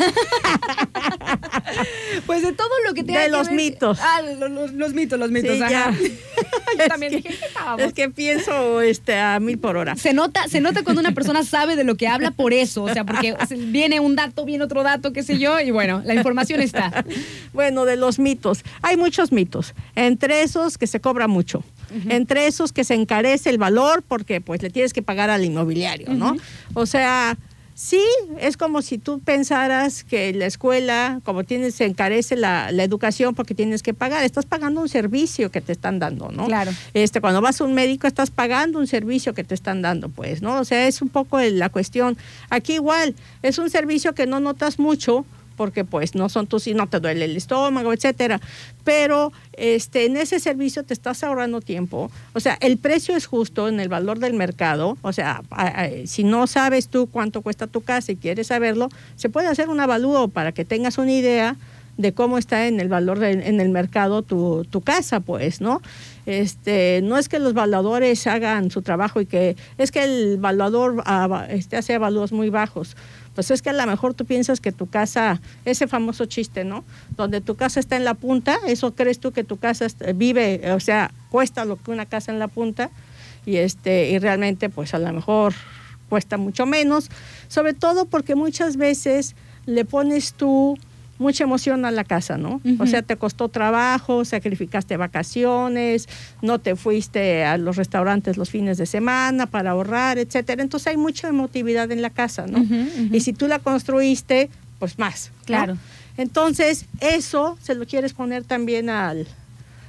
Pues de todo lo que te De los mitos. Ah, los, los- los mitos, los mitos. Sí, ajá. ya. Yo también Es dije, que- ¿qué? Es que pienso este, a mil por hora. Se nota, se nota cuando una persona sabe de lo que habla por eso, o sea, porque viene un dato, viene otro dato, qué sé yo, y bueno, la información está. Bueno, de los mitos. Hay muchos mitos. Entre esos que se cobra mucho. Entre esos que se encarece el valor porque pues le tienes que pagar al inmobiliario, ¿no? O sea, sí, es como si tú pensaras que la escuela, como tienes, se encarece la, la educación porque tienes que pagar. Estás pagando un servicio que te están dando, ¿no? Claro. Este, cuando vas a un médico estás pagando un servicio que te están dando, pues, ¿no? O sea, es un poco la cuestión. Aquí igual, es un servicio que no notas mucho porque pues no son tus y no te duele el estómago, etcétera. Pero este en ese servicio te estás ahorrando tiempo. O sea, el precio es justo en el valor del mercado. O sea, si no sabes tú cuánto cuesta tu casa y quieres saberlo, se puede hacer un avalúo para que tengas una idea de cómo está en el valor en el mercado tu, tu casa, pues, ¿no? Este, no es que los valuadores hagan su trabajo y que es que el valuador ah, este, hace avalúos muy bajos. Pues es que a lo mejor tú piensas que tu casa, ese famoso chiste, ¿no? Donde tu casa está en la punta, eso crees tú que tu casa vive, o sea, cuesta lo que una casa en la punta y este y realmente pues a lo mejor cuesta mucho menos, sobre todo porque muchas veces le pones tú mucha emoción a la casa, ¿no? O sea, te costó trabajo, sacrificaste vacaciones, no te fuiste a los restaurantes los fines de semana para ahorrar, etcétera. Entonces hay mucha emotividad en la casa, ¿no? Y si tú la construiste, pues más. ¿no? Claro. Entonces, eso se lo quieres poner también al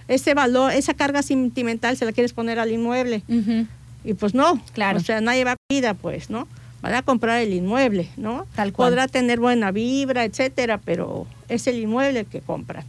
ese valor, esa carga sentimental se la quieres poner al inmueble. Y pues no, Claro. o sea, nadie va a vida, pues, ¿no? Van a comprar el inmueble, ¿no? Tal cual. Podrá tener buena vibra, etcétera, pero es el inmueble el que compran.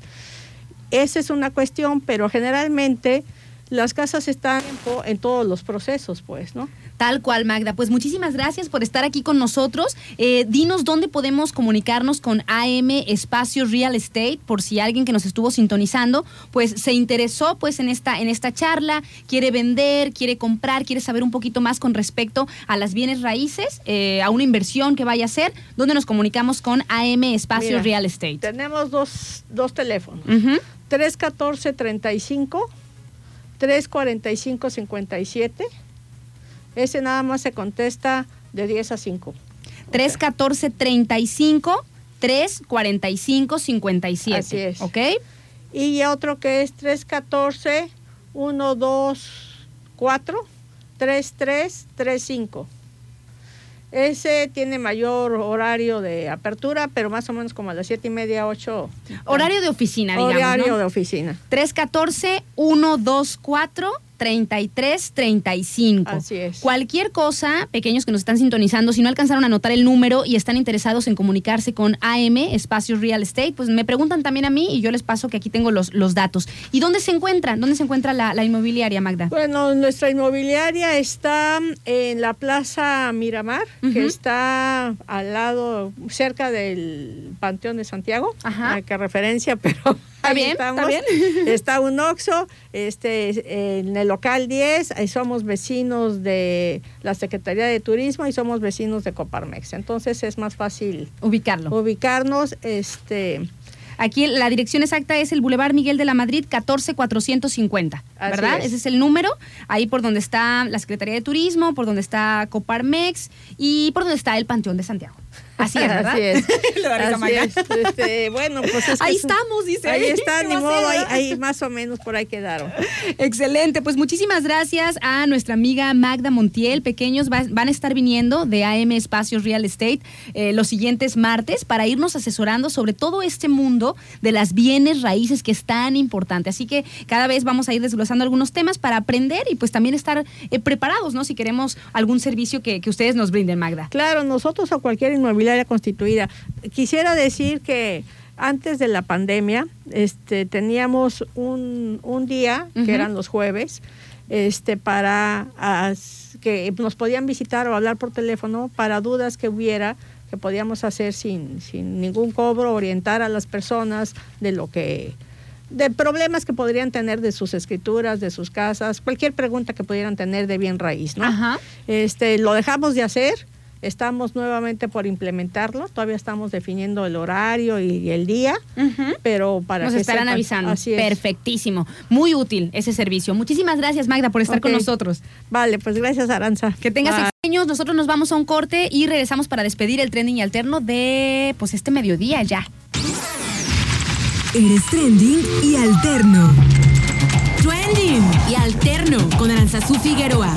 Esa es una cuestión, pero generalmente las casas están en- en todos los procesos, pues, ¿no? Tal cual, Magda. Pues muchísimas gracias por estar aquí con nosotros. Eh, dinos dónde podemos comunicarnos con AM Espacio Real Estate, por si alguien que nos estuvo sintonizando, pues se interesó pues en esta, en esta charla, quiere vender, quiere comprar, quiere saber un poquito más con respecto a las bienes raíces, eh, a una inversión que vaya a hacer, ¿dónde nos comunicamos con AM Espacio Mira, Real Estate? Tenemos dos, dos teléfonos. Ujú. 314-35, 345-57. Ese nada más se contesta de 10 a 5. 314 35 345 57. Así es. ¿Ok? Y otro que es 314 124 3335. Ese tiene mayor horario de apertura, pero más o menos como a las siete y media, 8. Horario de oficina, digamos. Horario ¿no? de oficina. 314-124-3335. Así es. Cualquier cosa, pequeños que nos están sintonizando, si no alcanzaron a anotar el número y están interesados en comunicarse con AM, Espacios Real Estate, pues me preguntan también a mí y yo les paso que aquí tengo los, los datos. ¿Y dónde se encuentran? ¿Dónde se encuentra la, la inmobiliaria, Magda? Bueno, nuestra inmobiliaria está en la Plaza Miramar, que está al lado, cerca del Panteón de Santiago. Ajá. Qué referencia, pero ahí bien, está bien. Está un Oxxo, este, en el local 10, ahí somos vecinos de la Secretaría de Turismo y somos vecinos de Coparmex. Entonces es más fácil Ubicarlo. ubicarnos. Este, Aquí la dirección exacta es el Boulevard Miguel de la Madrid 14450, Así ¿verdad? es. Ese es el número, ahí por donde está la Secretaría de Turismo, por donde está Coparmex y por donde está el Panteón de Santiago. Así es, ¿verdad? Así es. Así es. Este, bueno, pues es que Ahí estamos, dice. Ahí está, ¿Qué ni a modo, ahí, ahí más o menos por ahí quedaron. Excelente, pues muchísimas gracias a nuestra amiga Magda Montiel. Pequeños va- van a estar viniendo de AM Espacios Real Estate eh, los siguientes martes para irnos asesorando sobre todo este mundo de las bienes raíces que es tan importante. Así que cada vez vamos a ir desglosando algunos temas para aprender y pues también estar eh, preparados, ¿no? Si queremos algún servicio que, que ustedes nos brinden, Magda. Claro, nosotros o cualquier inmobiliaria constituida. Quisiera decir que antes de la pandemia este, teníamos un, un día, que eran los jueves, este, para as- que nos podían visitar o hablar por teléfono para dudas que hubiera que podíamos hacer sin, sin ningún cobro, orientar a las personas de lo que de problemas que podrían tener de sus escrituras, de sus casas, cualquier pregunta que pudieran tener de bien raíz, ¿no? Ajá. Este, lo dejamos de hacer. Estamos nuevamente por implementarlo, todavía estamos definiendo el horario y el día, pero para Nos que estarán sepan. avisando. Así es. Perfectísimo. Muy útil ese servicio. Muchísimas gracias, Magda, por estar con nosotros. Vale, pues gracias Aranza. Que tengas Bye. extraños. Nosotros nos vamos a un corte y regresamos para despedir el trending y alterno de pues este mediodía ya. Eres trending y alterno. Trending y alterno con Aranzazú Figueroa.